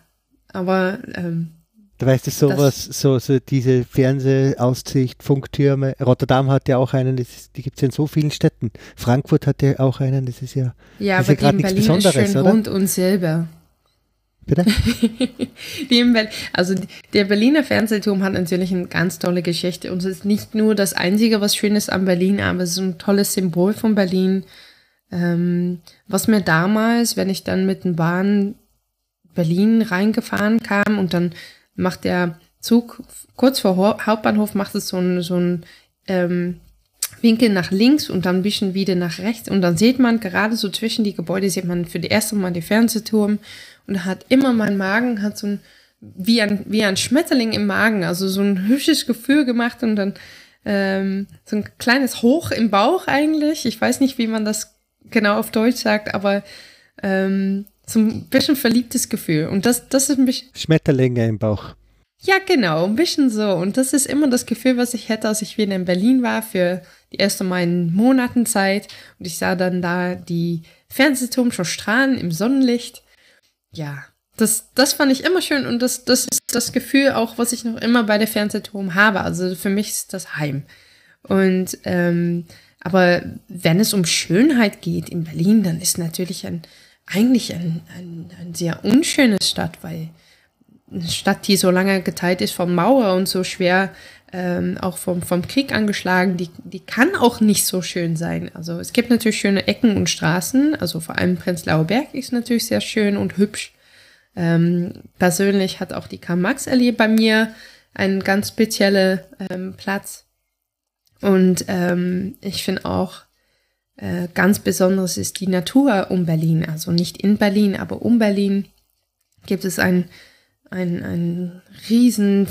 Aber, ähm, Du weißt, es sowas, so, so diese Fernsehaussicht, Funktürme. Rotterdam hat ja auch einen, ist, die gibt es ja in so vielen Städten. Frankfurt hat ja auch einen, das ist ja. ja, Das ist ja aber die grad in nichts Berlin ist Besonderes, schön oder? rund und silber. Bitte? Die in Berlin, also der Berliner Fernsehturm hat natürlich eine ganz tolle Geschichte und es ist nicht nur das Einzige, was schön ist an Berlin, aber es ist ein tolles Symbol von Berlin. Ähm, was mir damals, wenn ich dann mit den Bahn Berlin reingefahren kam und dann macht der Zug kurz vor Ho- Hauptbahnhof macht es so ein, so ein ähm, Winkel nach links und dann ein bisschen wieder nach rechts und dann sieht man gerade so zwischen die Gebäude sieht man für die erste Mal den Fernsehturm und hat immer mein Magen hat so ein wie ein wie ein Schmetterling im Magen, also so ein hübsches Gefühl gemacht und dann ähm, so ein kleines Hoch im Bauch eigentlich. Ich weiß nicht, wie man das genau auf Deutsch sagt, aber ähm, so ein bisschen verliebtes Gefühl. Und das, das ist ein bisschen. Schmetterlinge im Bauch. Ja, genau, ein bisschen so. Und das ist immer das Gefühl, was ich hätte, als ich wieder in Berlin war für die erste meinen Monaten Zeit. Und ich sah dann da die Fernsehturm schon strahlen im Sonnenlicht. Ja, das, das fand ich immer schön und das, das ist das Gefühl auch, was ich noch immer bei der Fernsehturm habe. Also für mich ist das Heim. Und ähm, aber wenn es um Schönheit geht in Berlin, dann ist natürlich ein, eigentlich ein, ein, ein sehr unschönes Stadt, weil eine Stadt, die so lange geteilt ist vom Mauer und so schwer ähm, auch vom, vom Krieg angeschlagen, die, die kann auch nicht so schön sein. Also es gibt natürlich schöne Ecken und Straßen, also vor allem Prenzlauer Berg ist natürlich sehr schön und hübsch. Ähm, persönlich hat auch die Karl-Marx-Allee bei mir einen ganz speziellen ähm, Platz. Und ähm, ich finde auch äh, ganz besonders ist die Natur um Berlin. Also nicht in Berlin, aber um Berlin gibt es ein, ein, ein riesen,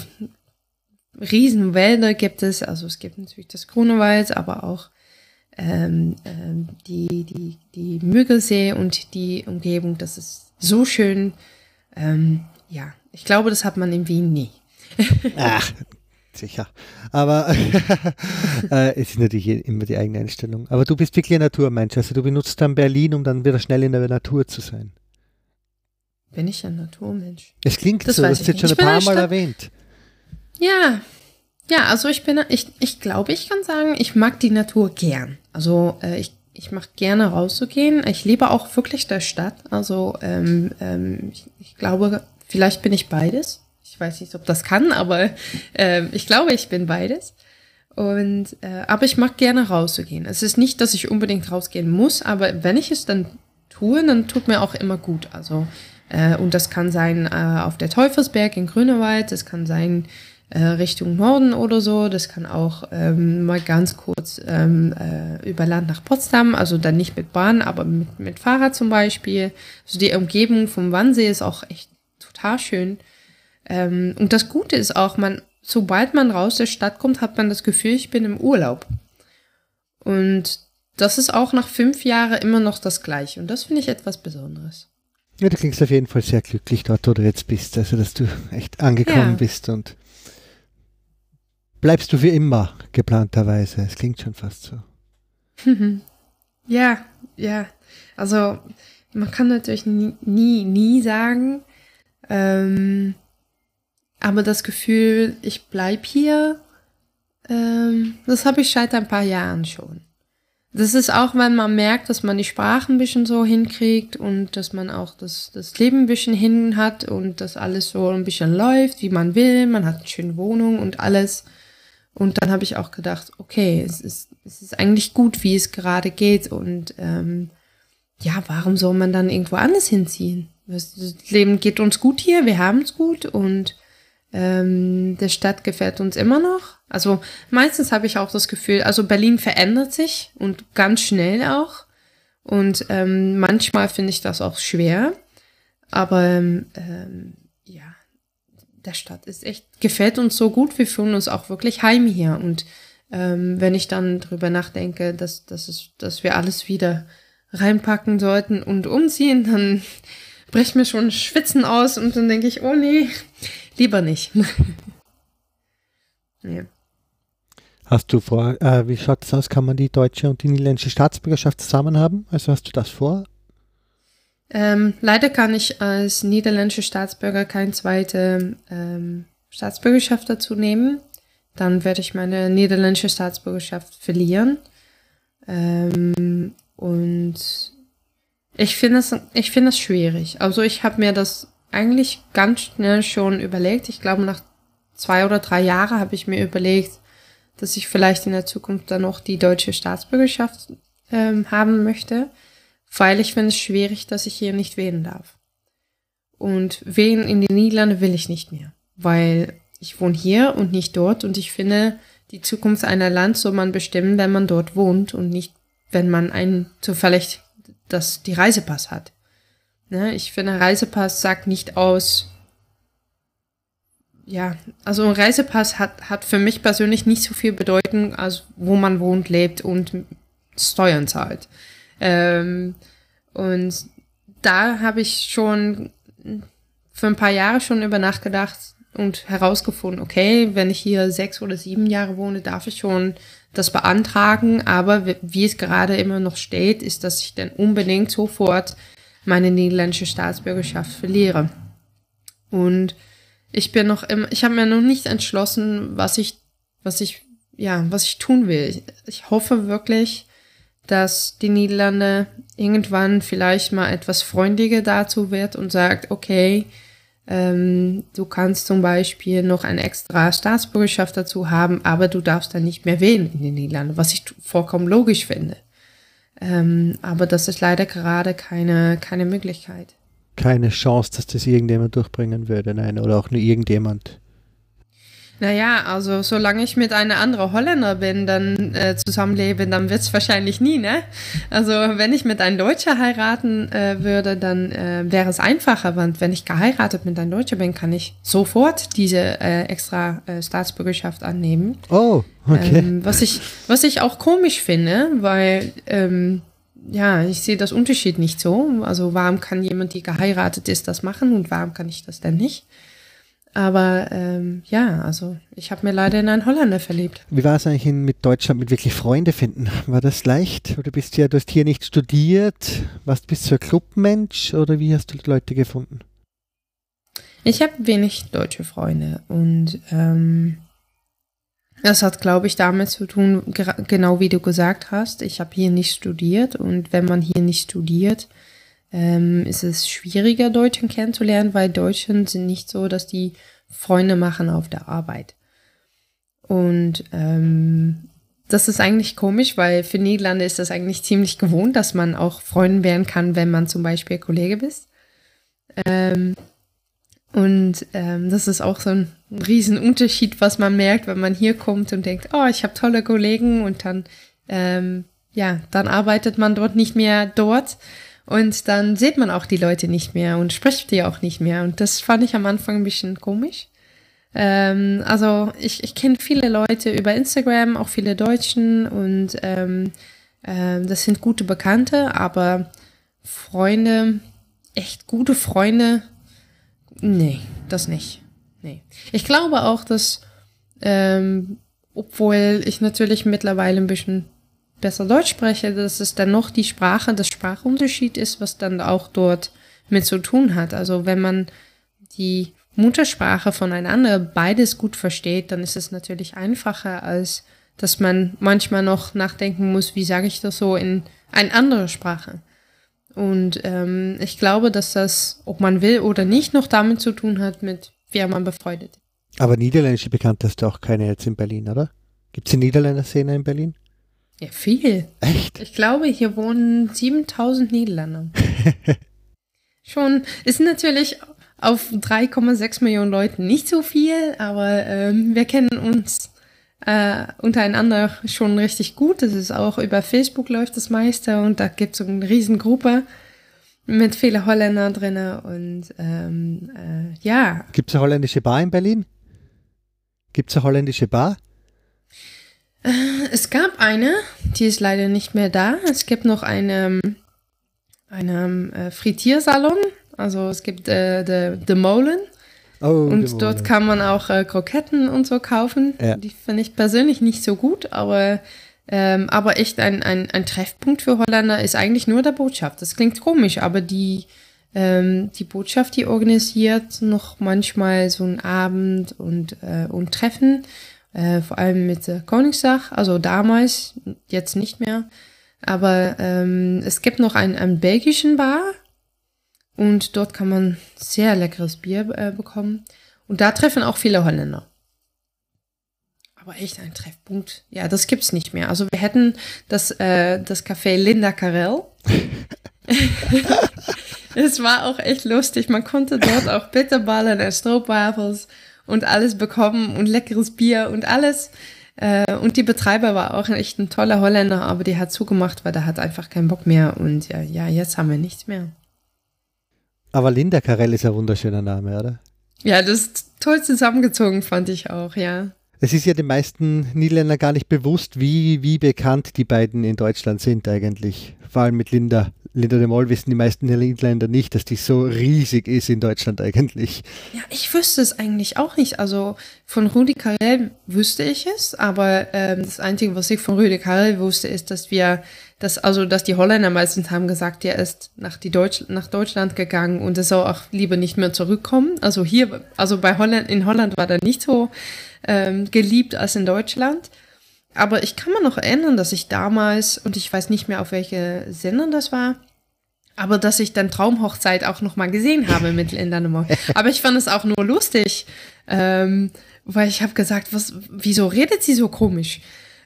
riesen Wälder gibt es. Also es gibt natürlich das Grunewald, aber auch ähm, ähm, die, die, die Müggelsee und die Umgebung. Das ist so schön. Ähm, ja, ich glaube, das hat man in Wien nie. Ach, sicher. Aber äh, es ist natürlich immer die eigene Einstellung. Aber du bist wirklich ein Naturmensch. Also du benutzt dann Berlin, um dann wieder schnell in der Natur zu sein. Bin ich ein Naturmensch? Es klingt das so, das hast du jetzt schon ein paar Mal erwähnt. Ja, ja, also ich bin, ich, ich glaube, ich kann sagen, ich mag die Natur gern. Also äh, ich, ich mag gerne rauszugehen. Ich lebe auch wirklich der Stadt. Also ähm, ähm, ich, ich glaube, vielleicht bin ich beides. Ich weiß nicht, ob das kann, aber äh, ich glaube, ich bin beides. Und äh, aber ich mag gerne rauszugehen. Es ist nicht, dass ich unbedingt rausgehen muss, aber wenn ich es dann tue, dann tut mir auch immer gut. Also äh, und das kann sein äh, auf der Teufelsberg in Grünewald, das kann sein äh, Richtung Norden oder so, das kann auch ähm, mal ganz kurz ähm, äh, über Land nach Potsdam, also dann nicht mit Bahn, aber mit, mit Fahrrad zum Beispiel. Also die Umgebung vom Wannsee ist auch echt total schön. Ähm, und das Gute ist auch, man, sobald man raus der Stadt kommt, hat man das Gefühl, ich bin im Urlaub. Und das ist auch nach fünf Jahren immer noch das Gleiche. Und das finde ich etwas Besonderes. Ja, du klingst auf jeden Fall sehr glücklich dort, wo du jetzt bist. Also, dass du echt angekommen ja. bist und bleibst du für immer geplanterweise. Es klingt schon fast so. ja, ja. Also, man kann natürlich nie, nie, nie sagen, ähm, aber das Gefühl, ich bleib hier, ähm, das habe ich seit ein paar Jahren schon. Das ist auch, wenn man merkt, dass man die Sprache ein bisschen so hinkriegt und dass man auch das, das Leben ein bisschen hin hat und dass alles so ein bisschen läuft, wie man will. Man hat eine schöne Wohnung und alles. Und dann habe ich auch gedacht, okay, es ist, es ist eigentlich gut, wie es gerade geht. Und ähm, ja, warum soll man dann irgendwo anders hinziehen? Das Leben geht uns gut hier, wir haben es gut und ähm, der Stadt gefällt uns immer noch. Also meistens habe ich auch das Gefühl, also Berlin verändert sich und ganz schnell auch. Und ähm, manchmal finde ich das auch schwer. Aber ähm, ja, der Stadt ist echt, gefällt uns so gut. Wir fühlen uns auch wirklich heim hier. Und ähm, wenn ich dann drüber nachdenke, dass, dass, es, dass wir alles wieder reinpacken sollten und umziehen, dann bricht mir schon Schwitzen aus und dann denke ich, oh nee, lieber nicht. ja. Hast du vor, äh, wie schaut es aus, kann man die deutsche und die niederländische Staatsbürgerschaft zusammen haben? Also hast du das vor? Ähm, leider kann ich als niederländischer Staatsbürger keine zweite ähm, Staatsbürgerschaft dazu nehmen. Dann werde ich meine niederländische Staatsbürgerschaft verlieren. Ähm, und ich finde es, ich finde es schwierig. Also ich habe mir das eigentlich ganz schnell schon überlegt. Ich glaube, nach zwei oder drei Jahren habe ich mir überlegt, dass ich vielleicht in der Zukunft dann noch die deutsche Staatsbürgerschaft ähm, haben möchte, weil ich finde es schwierig, dass ich hier nicht wählen darf. Und wählen in den Niederlanden will ich nicht mehr, weil ich wohne hier und nicht dort und ich finde, die Zukunft einer Land soll man bestimmen, wenn man dort wohnt und nicht, wenn man einen zufällig das, die Reisepass hat. Ne? Ich finde, Reisepass sagt nicht aus, ja, also ein Reisepass hat, hat für mich persönlich nicht so viel Bedeutung, als wo man wohnt, lebt und Steuern zahlt. Ähm, und da habe ich schon für ein paar Jahre schon über nachgedacht und herausgefunden, okay, wenn ich hier sechs oder sieben Jahre wohne, darf ich schon das beantragen, aber wie es gerade immer noch steht, ist, dass ich dann unbedingt sofort meine niederländische Staatsbürgerschaft verliere. Und ich bin noch im, ich habe mir noch nicht entschlossen, was ich, was ich, ja, was ich tun will. Ich, ich hoffe wirklich, dass die Niederlande irgendwann vielleicht mal etwas freundlicher dazu wird und sagt, okay, ähm, du kannst zum Beispiel noch eine extra Staatsbürgerschaft dazu haben, aber du darfst dann nicht mehr wählen in den Niederlanden, was ich vollkommen logisch finde. Ähm, aber das ist leider gerade keine, keine Möglichkeit. Keine Chance, dass das irgendjemand durchbringen würde, nein, oder auch nur irgendjemand. Naja, also solange ich mit einer anderen Holländer bin, dann äh, zusammenlebe, dann wird's wahrscheinlich nie, ne? Also wenn ich mit einem Deutscher heiraten äh, würde, dann äh, wäre es einfacher, weil wenn ich geheiratet mit einem Deutscher bin, kann ich sofort diese äh, extra äh, Staatsbürgerschaft annehmen. Oh, okay. Ähm, was, ich, was ich auch komisch finde, weil ähm, ja, ich sehe das Unterschied nicht so. Also warum kann jemand, die geheiratet ist, das machen und warum kann ich das denn nicht? Aber ähm, ja, also ich habe mir leider in einen Holländer verliebt. Wie war es eigentlich in, mit Deutschland mit wirklich Freunde finden? War das leicht? Oder bist du ja, du hast hier nicht studiert, warst bist du ein Clubmensch oder wie hast du Leute gefunden? Ich habe wenig deutsche Freunde und ähm, das hat, glaube ich, damit zu tun, genau wie du gesagt hast. Ich habe hier nicht studiert und wenn man hier nicht studiert, ähm, ist es schwieriger, Deutschen kennenzulernen, weil Deutschen sind nicht so, dass die Freunde machen auf der Arbeit. Und ähm, das ist eigentlich komisch, weil für Niederlande ist das eigentlich ziemlich gewohnt, dass man auch Freundin werden kann, wenn man zum Beispiel Kollege bist. Ähm, und ähm, das ist auch so ein Riesenunterschied, was man merkt, wenn man hier kommt und denkt, oh, ich habe tolle Kollegen und dann, ähm, ja, dann arbeitet man dort nicht mehr dort und dann sieht man auch die Leute nicht mehr und spricht die auch nicht mehr. Und das fand ich am Anfang ein bisschen komisch. Ähm, also ich, ich kenne viele Leute über Instagram, auch viele Deutschen und ähm, äh, das sind gute Bekannte, aber Freunde, echt gute Freunde, nee, das nicht. Nee. Ich glaube auch, dass, ähm, obwohl ich natürlich mittlerweile ein bisschen besser Deutsch spreche, dass es dann noch die Sprache, das Sprachunterschied ist, was dann auch dort mit zu tun hat. Also wenn man die Muttersprache voneinander beides gut versteht, dann ist es natürlich einfacher, als dass man manchmal noch nachdenken muss, wie sage ich das so in eine andere Sprache. Und ähm, ich glaube, dass das, ob man will oder nicht, noch damit zu tun hat, mit wer man befreundet. Aber niederländische Bekannte hast du auch keine jetzt in Berlin, oder? Gibt es eine Niederländer-Szene in Berlin? Ja, viel. Echt? Ich glaube, hier wohnen 7000 Niederländer. Schon, ist natürlich auf 3,6 Millionen Leuten nicht so viel, aber ähm, wir kennen uns äh, untereinander schon richtig gut. Das ist auch über Facebook läuft das meiste und da gibt es so eine Riesengruppe mit vielen Holländern drin und ähm, äh, ja. Gibt es eine holländische Bar in Berlin? Gibt es eine holländische Bar? Äh, es gab eine, die ist leider nicht mehr da. Es gibt noch eine, eine äh, Frittiersalon. Also es gibt äh, The, The Molen. Oh, und dort kann man auch äh, Kroketten und so kaufen. Ja. Die finde ich persönlich nicht so gut, aber, ähm, aber echt ein, ein, ein Treffpunkt für Holländer ist eigentlich nur der Botschaft. Das klingt komisch, aber die, ähm, die Botschaft, die organisiert noch manchmal so einen Abend und, äh, und Treffen äh, vor allem mit äh, Koningstag, also damals, jetzt nicht mehr. Aber ähm, es gibt noch einen, einen belgischen Bar und dort kann man sehr leckeres Bier äh, bekommen. Und da treffen auch viele Holländer. Aber echt ein Treffpunkt. Ja, das gibt's nicht mehr. Also wir hätten das, äh, das Café Linda Carell. es war auch echt lustig. Man konnte dort auch Bitterballen und Stroopwafels und alles bekommen und leckeres Bier und alles. Äh, und die Betreiber war auch echt ein toller Holländer, aber die hat zugemacht, weil der hat einfach keinen Bock mehr. Und ja, ja, jetzt haben wir nichts mehr. Aber Linda Karel ist ein wunderschöner Name, oder? Ja, das ist toll zusammengezogen, fand ich auch, ja. Es ist ja den meisten Niederländern gar nicht bewusst, wie, wie bekannt die beiden in Deutschland sind eigentlich. Vor allem mit Linda. Linda de Mol wissen die meisten Niederländer nicht, dass die so riesig ist in Deutschland eigentlich. Ja, ich wüsste es eigentlich auch nicht. Also von Rudi Carell wüsste ich es, aber ähm, das Einzige, was ich von Rudi Carell wusste, ist, dass wir, dass, also, dass die Holländer meistens haben gesagt, er ist nach, die Deutsch, nach Deutschland gegangen und er soll auch lieber nicht mehr zurückkommen. Also hier, also bei Holland, in Holland war er nicht so ähm, geliebt als in Deutschland. Aber ich kann mir noch erinnern, dass ich damals, und ich weiß nicht mehr, auf welche Sender das war, aber dass ich dann Traumhochzeit auch noch mal gesehen habe mit Linda Nummer. Aber ich fand es auch nur lustig, ähm, weil ich habe gesagt, was, wieso redet sie so komisch?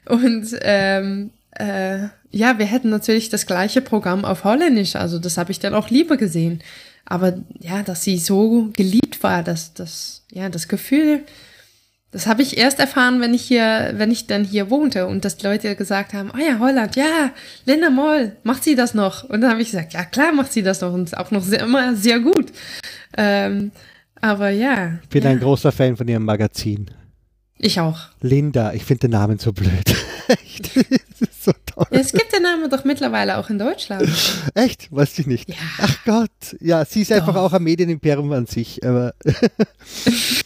Und ähm, äh, ja, wir hätten natürlich das gleiche Programm auf Holländisch, also das habe ich dann auch lieber gesehen. Aber ja, dass sie so geliebt war, dass das ja das Gefühl das habe ich erst erfahren, wenn ich hier, wenn ich dann hier wohnte und dass Leute gesagt haben, oh ja, Holland, ja, Linda Moll, macht sie das noch? Und dann habe ich gesagt, ja klar macht sie das noch und auch noch sehr, immer sehr gut. Ähm, aber ja. Ich bin ja. ein großer Fan von ihrem Magazin. Ich auch. Linda, ich finde den Namen so blöd. Echt? Das ist so toll. Ja, es gibt den Namen doch mittlerweile auch in Deutschland. Echt? Weiß ich nicht. Ja. Ach Gott. Ja, sie ist einfach Doch. auch ein Medienimperium an sich. Aber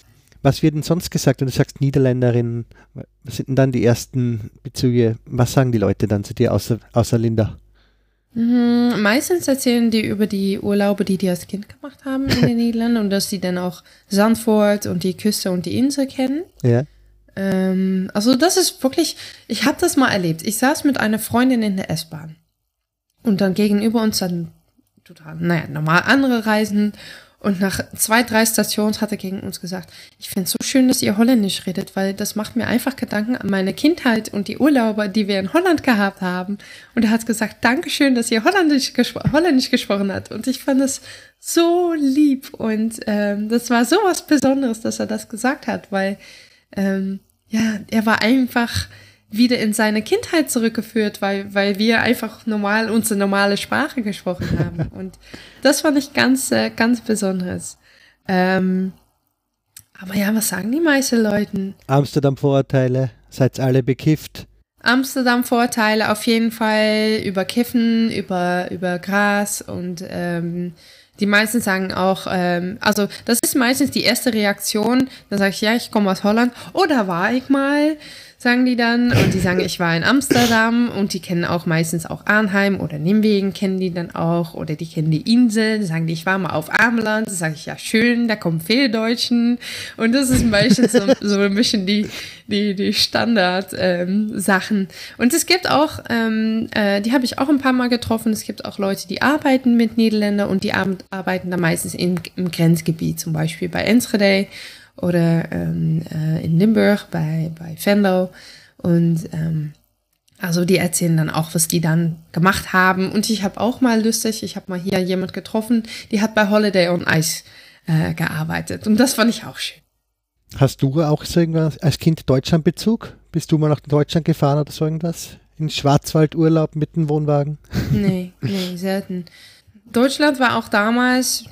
was wird denn sonst gesagt, wenn du sagst Niederländerin? Was sind denn dann die ersten Bezüge? Was sagen die Leute dann zu dir außer, außer Linda? Mhm, meistens erzählen die über die Urlaube, die die als Kind gemacht haben in den Niederlanden und dass sie dann auch Zandvoort und die Küste und die Insel kennen. Ja. Ähm, also das ist wirklich, ich habe das mal erlebt. Ich saß mit einer Freundin in der S-Bahn und dann gegenüber uns dann total, naja, normal andere Reisen und nach zwei, drei Stationen hat er gegen uns gesagt, ich finde es so schön, dass ihr Holländisch redet, weil das macht mir einfach Gedanken an meine Kindheit und die Urlaube, die wir in Holland gehabt haben. Und er hat gesagt, Dankeschön, dass ihr Holländisch, gespro Holländisch gesprochen habt. Und ich fand es so lieb und ähm, das war so was Besonderes, dass er das gesagt hat, weil ähm, ja, er war einfach wieder in seine Kindheit zurückgeführt, weil, weil wir einfach normal unsere normale Sprache gesprochen haben. Und das fand ich ganz, äh, ganz besonderes. Ähm, aber ja, was sagen die meisten Leuten? Amsterdam-Vorurteile, seid alle bekifft. Amsterdam-Vorteile auf jeden Fall über Kiffen, über, über Gras und ähm, die meisten sagen auch, ähm, also das ist meistens die erste Reaktion, dann sage ich, ja, ich komme aus Holland, oh, da war ich mal, sagen die dann. Und die sagen, ich war in Amsterdam und die kennen auch meistens auch Arnheim oder Nimwegen kennen die dann auch oder die kennen die Insel, die sagen die, ich war mal auf Ameland, da sage ich, ja schön, da kommen viele Deutschen und das ist meistens so, so ein bisschen die, die, die Standard-Sachen. und es gibt auch, ähm, äh, die habe ich auch ein paar Mal getroffen, es gibt auch Leute, die arbeiten mit Niederländern und die ar- arbeiten da meistens in, im Grenzgebiet, zum Beispiel bei Enschede oder ähm, äh, in Limburg bei, bei Venlo. Und ähm, also die erzählen dann auch, was die dann gemacht haben. Und ich habe auch mal lustig, ich habe mal hier jemand getroffen, die hat bei Holiday on Ice äh, gearbeitet. Und das fand ich auch schön. Hast du auch so irgendwas als Kind Deutschlandbezug? Bist du mal nach Deutschland gefahren oder so irgendwas? In Schwarzwaldurlaub mit dem Wohnwagen? Nee, nee, selten. Deutschland war auch damals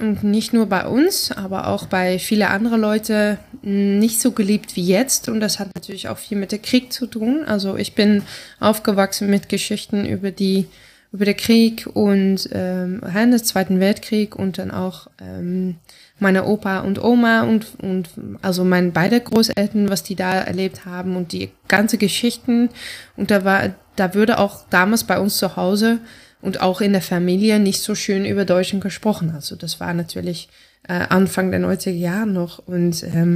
und nicht nur bei uns, aber auch bei viele andere Leute nicht so geliebt wie jetzt. Und das hat natürlich auch viel mit dem Krieg zu tun. Also ich bin aufgewachsen mit Geschichten über die über den Krieg und ähm, des Zweiten Weltkrieg und dann auch ähm, meine Opa und Oma und, und also meine beide Großeltern, was die da erlebt haben und die ganze Geschichten. Und da war, da würde auch damals bei uns zu Hause und auch in der Familie nicht so schön über Deutschland gesprochen. Also das war natürlich äh, Anfang der 90er Jahre noch. Und ähm,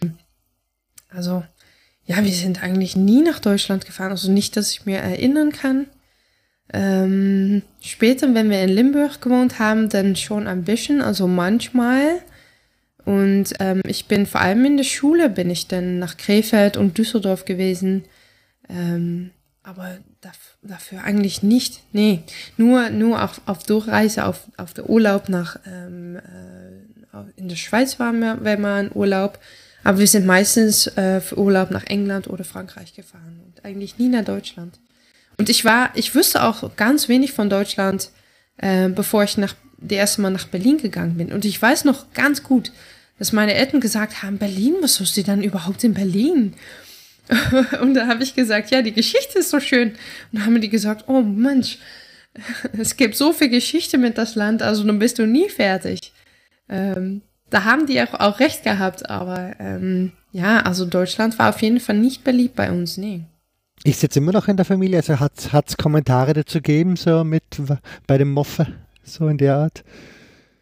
also ja, wir sind eigentlich nie nach Deutschland gefahren. Also nicht, dass ich mir erinnern kann. Ähm, später, wenn wir in Limburg gewohnt haben, dann schon ein bisschen, also manchmal. Und ähm, ich bin vor allem in der Schule bin ich dann nach Krefeld und Düsseldorf gewesen. Ähm, aber dafür eigentlich nicht. Nee, nur, nur auf, auf Durchreise, auf, auf der Urlaub nach, ähm, äh, in der Schweiz waren wir, wenn wir in Urlaub. Aber wir sind meistens äh, für Urlaub nach England oder Frankreich gefahren und eigentlich nie nach Deutschland. Und ich war, ich wusste auch ganz wenig von Deutschland, äh, bevor ich nach das erste Mal nach Berlin gegangen bin. Und ich weiß noch ganz gut, dass meine Eltern gesagt haben, Berlin, was suchst du dann überhaupt in Berlin? und da habe ich gesagt, ja, die Geschichte ist so schön. Und dann haben die gesagt, oh Mensch, es gibt so viel Geschichte mit das Land, also dann bist du nie fertig. Ähm, da haben die auch, auch recht gehabt, aber ähm, ja, also Deutschland war auf jeden Fall nicht beliebt bei uns, nee. Ist jetzt immer noch in der Familie? Also hat es Kommentare dazu gegeben, so mit bei dem Moffe, so in der Art?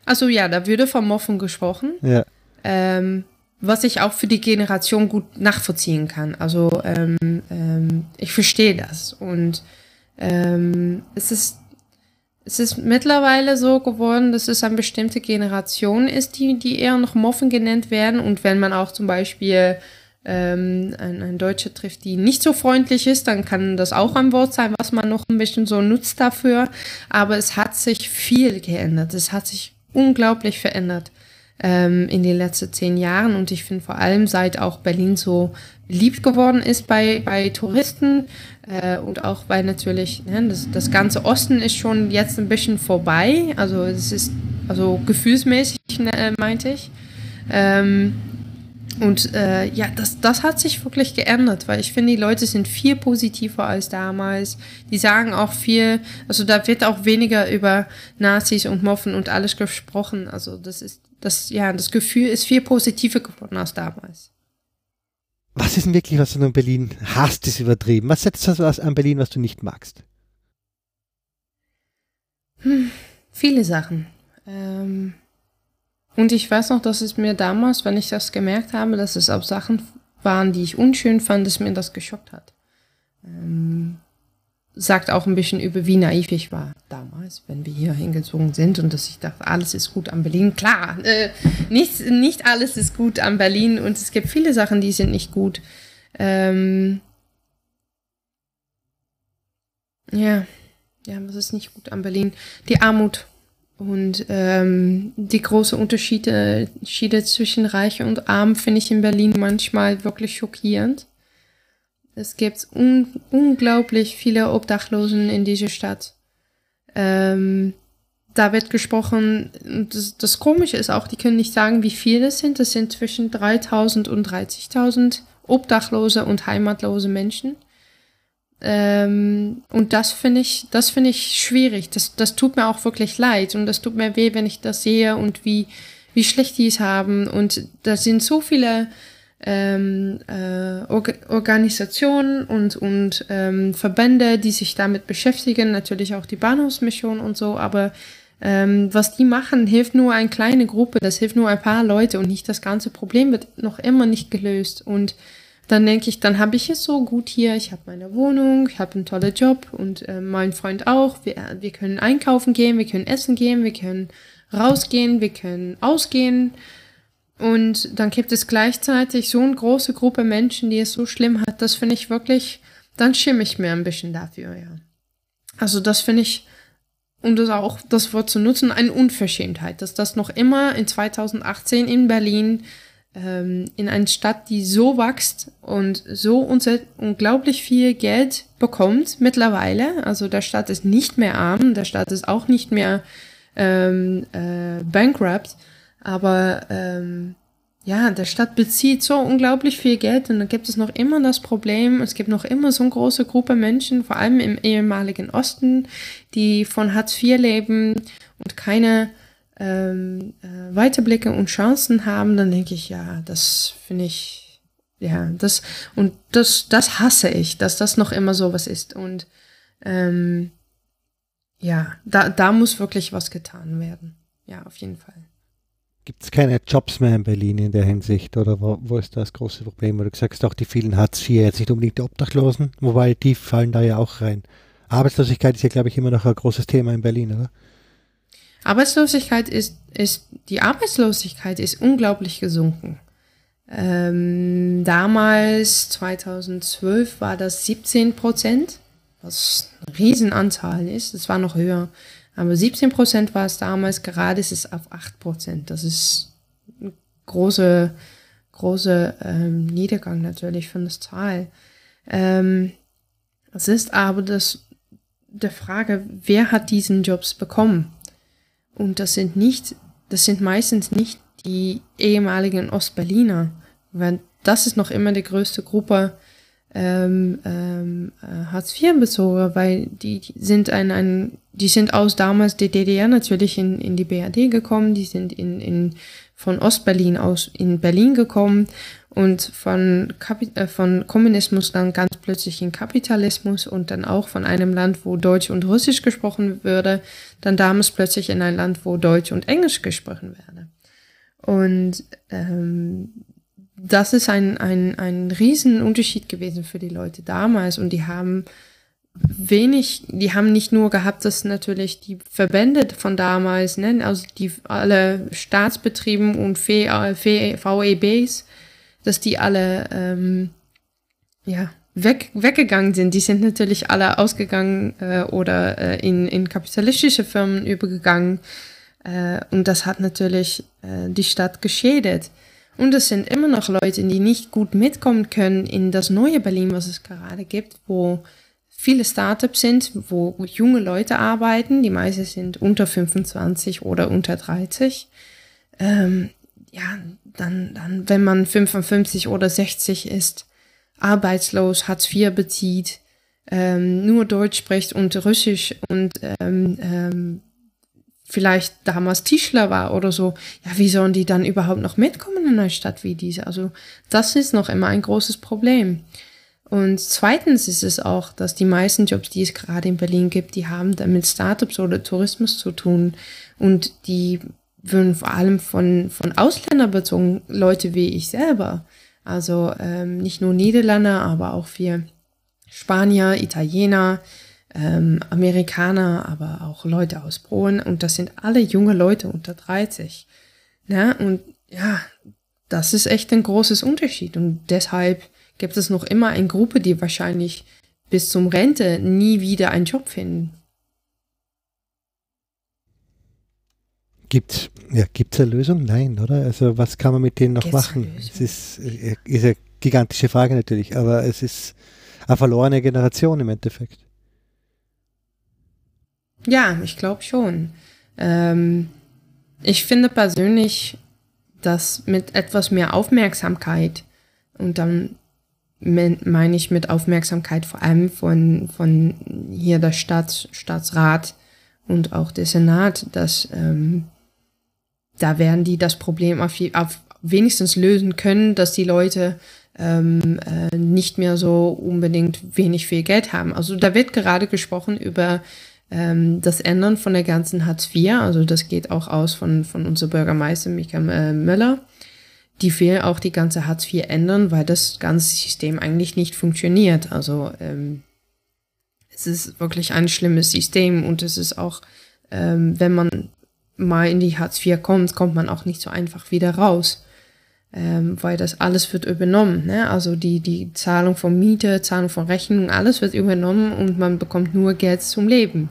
Also ja, da würde vom Moffen gesprochen. Ja. Ähm, was ich auch für die Generation gut nachvollziehen kann. Also ähm, ähm, ich verstehe das. Und ähm, es ist es ist mittlerweile so geworden, dass es eine bestimmte Generation ist, die, die eher noch Moffen genannt werden. Und wenn man auch zum Beispiel ähm, ein, ein Deutscher trifft, die nicht so freundlich ist, dann kann das auch ein Wort sein, was man noch ein bisschen so nutzt dafür. Aber es hat sich viel geändert. Es hat sich unglaublich verändert ähm, in den letzten zehn Jahren. Und ich finde vor allem, seit auch Berlin so beliebt geworden ist bei, bei Touristen äh, und auch weil natürlich ne, das, das ganze Osten ist schon jetzt ein bisschen vorbei. Also es ist also gefühlsmäßig ne, meinte ich. Ähm, und äh, ja, das, das hat sich wirklich geändert, weil ich finde, die Leute sind viel positiver als damals. Die sagen auch viel, also da wird auch weniger über Nazis und Moffen und alles gesprochen. Also das ist, das, ja, das Gefühl ist viel positiver geworden als damals. Was ist denn wirklich, was du in Berlin hast, ist übertrieben? Was setzt du an Berlin, was du nicht magst? Hm, viele Sachen. Ähm und ich weiß noch, dass es mir damals, wenn ich das gemerkt habe, dass es auch Sachen waren, die ich unschön fand, dass mir das geschockt hat. Ähm, sagt auch ein bisschen über, wie naiv ich war damals, wenn wir hier hingezogen sind und dass ich dachte, alles ist gut an Berlin. Klar, äh, nicht, nicht alles ist gut an Berlin und es gibt viele Sachen, die sind nicht gut. Ähm, ja, ja, was ist nicht gut an Berlin? Die Armut und ähm, die großen Unterschiede, Unterschiede zwischen Reich und Arm finde ich in Berlin manchmal wirklich schockierend. Es gibt un unglaublich viele Obdachlosen in dieser Stadt. Ähm, da wird gesprochen, das, das Komische ist auch, die können nicht sagen, wie viele es sind. Das sind zwischen 3000 und 30.000 Obdachlose und heimatlose Menschen. Ähm, und das finde ich, das finde ich schwierig. Das, das tut mir auch wirklich leid und das tut mir weh, wenn ich das sehe und wie, wie schlecht die es haben. Und da sind so viele ähm, äh, Orga Organisationen und, und ähm, Verbände, die sich damit beschäftigen, natürlich auch die Bahnhofsmission und so, aber ähm, was die machen, hilft nur eine kleine Gruppe, das hilft nur ein paar Leute und nicht das ganze Problem wird noch immer nicht gelöst. Und dann denke ich, dann habe ich es so gut hier, ich habe meine Wohnung, ich habe einen tollen Job und äh, mein Freund auch. Wir, wir können einkaufen gehen, wir können essen gehen, wir können rausgehen, wir können ausgehen. Und dann gibt es gleichzeitig so eine große Gruppe Menschen, die es so schlimm hat. Das finde ich wirklich, dann schimme ich mir ein bisschen dafür, ja. Also das finde ich, um das auch das Wort zu nutzen, eine Unverschämtheit, dass das noch immer in 2018 in Berlin ähm, in eine Stadt, die so wächst und so unglaublich viel Geld bekommt mittlerweile. Also der Stadt ist nicht mehr arm, der Stadt ist auch nicht mehr ähm, äh, bankrupt, aber ähm, ja, der Stadt bezieht so unglaublich viel Geld und dann gibt es noch immer das Problem, es gibt noch immer so eine große Gruppe Menschen, vor allem im ehemaligen Osten, die von Hartz IV leben und keine ähm, äh, Weiterblicke und Chancen haben, dann denke ich, ja, das finde ich, ja, das, und das, das hasse ich, dass das noch immer so was ist. Und ähm, ja, da, da muss wirklich was getan werden. Ja, auf jeden Fall. Gibt es keine Jobs mehr in Berlin in der Hinsicht oder wo, wo ist das große Problem? Du sagst auch die vielen Hartz IV, jetzt nicht unbedingt die Obdachlosen, wobei die fallen da ja auch rein. Arbeitslosigkeit ist ja, glaube ich, immer noch ein großes Thema in Berlin, oder? Arbeitslosigkeit ist, ist, die Arbeitslosigkeit ist unglaublich gesunken. Ähm, damals, 2012, war das 17 Prozent, was ein Riesenanzahl ist. Es war noch höher. Aber 17 Prozent war es damals, gerade ist es auf 8 Prozent. Das ist ein großer große ähm, Niedergang natürlich von der Zahl. Ähm, es ist aber das, der Frage, wer hat diesen Jobs bekommen? Und das sind nicht, das sind meistens nicht die ehemaligen Ostberliner, weil das ist noch immer die größte Gruppe ähm, ähm, äh, Hartz-IV-Bezogen, weil die, die sind ein, ein, die sind aus damals der DDR natürlich in, in die BRD gekommen, die sind in, in, von Ostberlin aus in Berlin gekommen und von, Kapi äh, von Kommunismus dann ganz plötzlich in Kapitalismus und dann auch von einem Land, wo Deutsch und Russisch gesprochen würde, dann damals plötzlich in ein Land, wo Deutsch und Englisch gesprochen werde. Und ähm, das ist ein, ein, ein Riesenunterschied gewesen für die Leute damals und die haben wenig, die haben nicht nur gehabt, dass natürlich die Verbände von damals, ne, also die alle Staatsbetrieben und VEBs, dass die alle ähm, ja, weg, weggegangen sind. Die sind natürlich alle ausgegangen äh, oder äh, in, in kapitalistische Firmen übergegangen. Äh, und das hat natürlich äh, die Stadt geschädigt. Und es sind immer noch Leute, die nicht gut mitkommen können in das neue Berlin, was es gerade gibt, wo viele Startups sind, wo junge Leute arbeiten. Die meisten sind unter 25 oder unter 30. Ähm, ja, dann, dann, wenn man 55 oder 60 ist, arbeitslos, Hartz IV bezieht, ähm, nur Deutsch spricht und Russisch und ähm, ähm, vielleicht damals Tischler war oder so, ja, wie sollen die dann überhaupt noch mitkommen in einer Stadt wie diese? Also das ist noch immer ein großes Problem. Und zweitens ist es auch, dass die meisten Jobs, die es gerade in Berlin gibt, die haben damit Startups oder Tourismus zu tun. Und die würden vor allem von, von Ausländern bezogen, Leute wie ich selber. Also ähm, nicht nur Niederländer, aber auch wir Spanier, Italiener, ähm, Amerikaner, aber auch Leute aus Polen. Und das sind alle junge Leute unter 30. Ne? Und ja, das ist echt ein großes Unterschied. Und deshalb gibt es noch immer eine Gruppe, die wahrscheinlich bis zum Rente nie wieder einen Job finden. Gibt ja, gibt's eine Lösung? Nein, oder? Also was kann man mit denen noch gibt's machen? Es ist, äh, ist eine gigantische Frage natürlich, aber es ist eine verlorene Generation im Endeffekt. Ja, ich glaube schon. Ähm, ich finde persönlich, dass mit etwas mehr Aufmerksamkeit und dann meine ich mit Aufmerksamkeit vor allem von, von hier der Stadt, Staatsrat und auch der Senat, dass ähm, da werden die das Problem auf, auf wenigstens lösen können, dass die Leute ähm, äh, nicht mehr so unbedingt wenig viel Geld haben. Also da wird gerade gesprochen über ähm, das Ändern von der ganzen Hartz IV. Also das geht auch aus von, von unserem Bürgermeister Michael äh, Müller. Die will auch die ganze Hartz IV ändern, weil das ganze System eigentlich nicht funktioniert. Also ähm, es ist wirklich ein schlimmes System und es ist auch, ähm, wenn man mal in die Hartz IV kommt, kommt man auch nicht so einfach wieder raus. Ähm, weil das alles wird übernommen. Ne? Also die, die Zahlung von Miete, Zahlung von Rechnung, alles wird übernommen und man bekommt nur Geld zum Leben.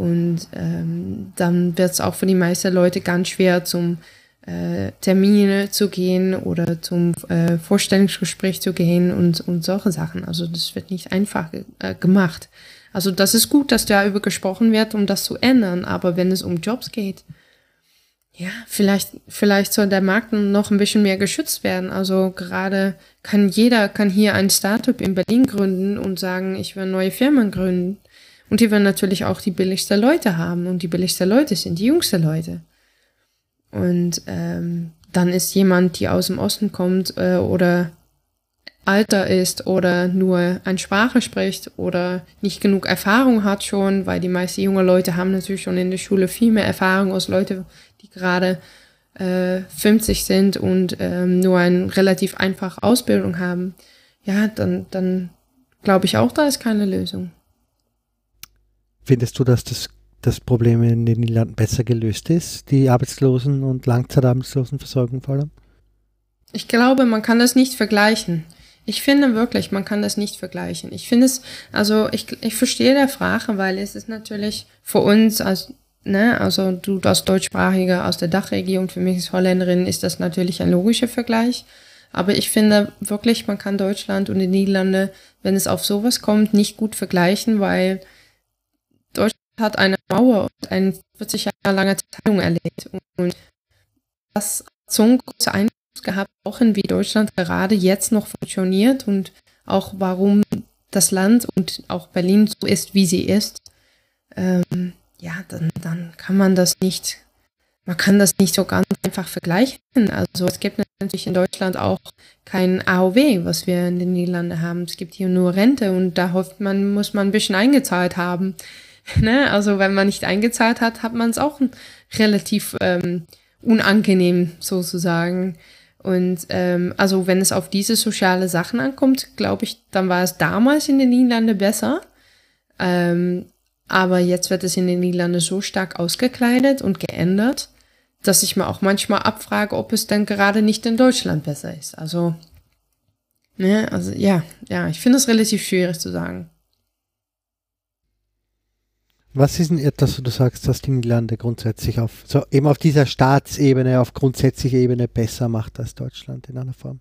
Und ähm, dann wird es auch für die meisten Leute ganz schwer, zum äh, Termine zu gehen oder zum äh, Vorstellungsgespräch zu gehen und, und solche Sachen. Also das wird nicht einfach äh, gemacht. Also das ist gut, dass darüber gesprochen wird, um das zu ändern. Aber wenn es um Jobs geht, ja, vielleicht, vielleicht soll der Markt noch ein bisschen mehr geschützt werden. Also gerade kann jeder, kann hier ein Startup in Berlin gründen und sagen, ich will neue Firmen gründen. Und die werden natürlich auch die billigsten Leute haben. Und die billigsten Leute sind die jüngsten Leute. Und ähm, dann ist jemand, die aus dem Osten kommt äh, oder Alter ist oder nur eine Sprache spricht oder nicht genug Erfahrung hat schon, weil die meisten junge Leute haben natürlich schon in der Schule viel mehr Erfahrung als Leute, die gerade äh, 50 sind und ähm, nur eine relativ einfache Ausbildung haben. Ja, dann, dann glaube ich auch, da ist keine Lösung. Findest du, dass das, das Problem in den Niederlanden besser gelöst ist, die Arbeitslosen- und Langzeitarbeitslosenversorgung vor allem? Ich glaube, man kann das nicht vergleichen. Ich finde wirklich, man kann das nicht vergleichen. Ich finde es, also ich, ich verstehe der Frage, weil es ist natürlich für uns als, ne, also du als Deutschsprachige aus der Dachregion, für mich als Holländerin ist das natürlich ein logischer Vergleich. Aber ich finde wirklich, man kann Deutschland und die Niederlande, wenn es auf sowas kommt, nicht gut vergleichen, weil hat eine Mauer und eine 40 Jahre lange Teilung erlebt. Und das hat so einen großen Einfluss gehabt, auch in wie Deutschland gerade jetzt noch funktioniert und auch warum das Land und auch Berlin so ist, wie sie ist. Ähm, ja, dann, dann kann man das nicht, man kann das nicht so ganz einfach vergleichen. Also es gibt natürlich in Deutschland auch kein AOW, was wir in den Niederlanden haben. Es gibt hier nur Rente und da hofft man, muss man ein bisschen eingezahlt haben. Ne? Also wenn man nicht eingezahlt hat, hat man es auch relativ ähm, unangenehm sozusagen. Und ähm, also wenn es auf diese soziale Sachen ankommt, glaube ich, dann war es damals in den Niederlanden besser. Ähm, aber jetzt wird es in den Niederlanden so stark ausgekleidet und geändert, dass ich mir auch manchmal abfrage, ob es denn gerade nicht in Deutschland besser ist. Also, ne, also ja, ja, ich finde es relativ schwierig zu sagen. Was ist denn etwas, wo du sagst, dass die Niederlande grundsätzlich auf, so eben auf dieser Staatsebene, auf grundsätzlicher Ebene besser macht als Deutschland in einer Form?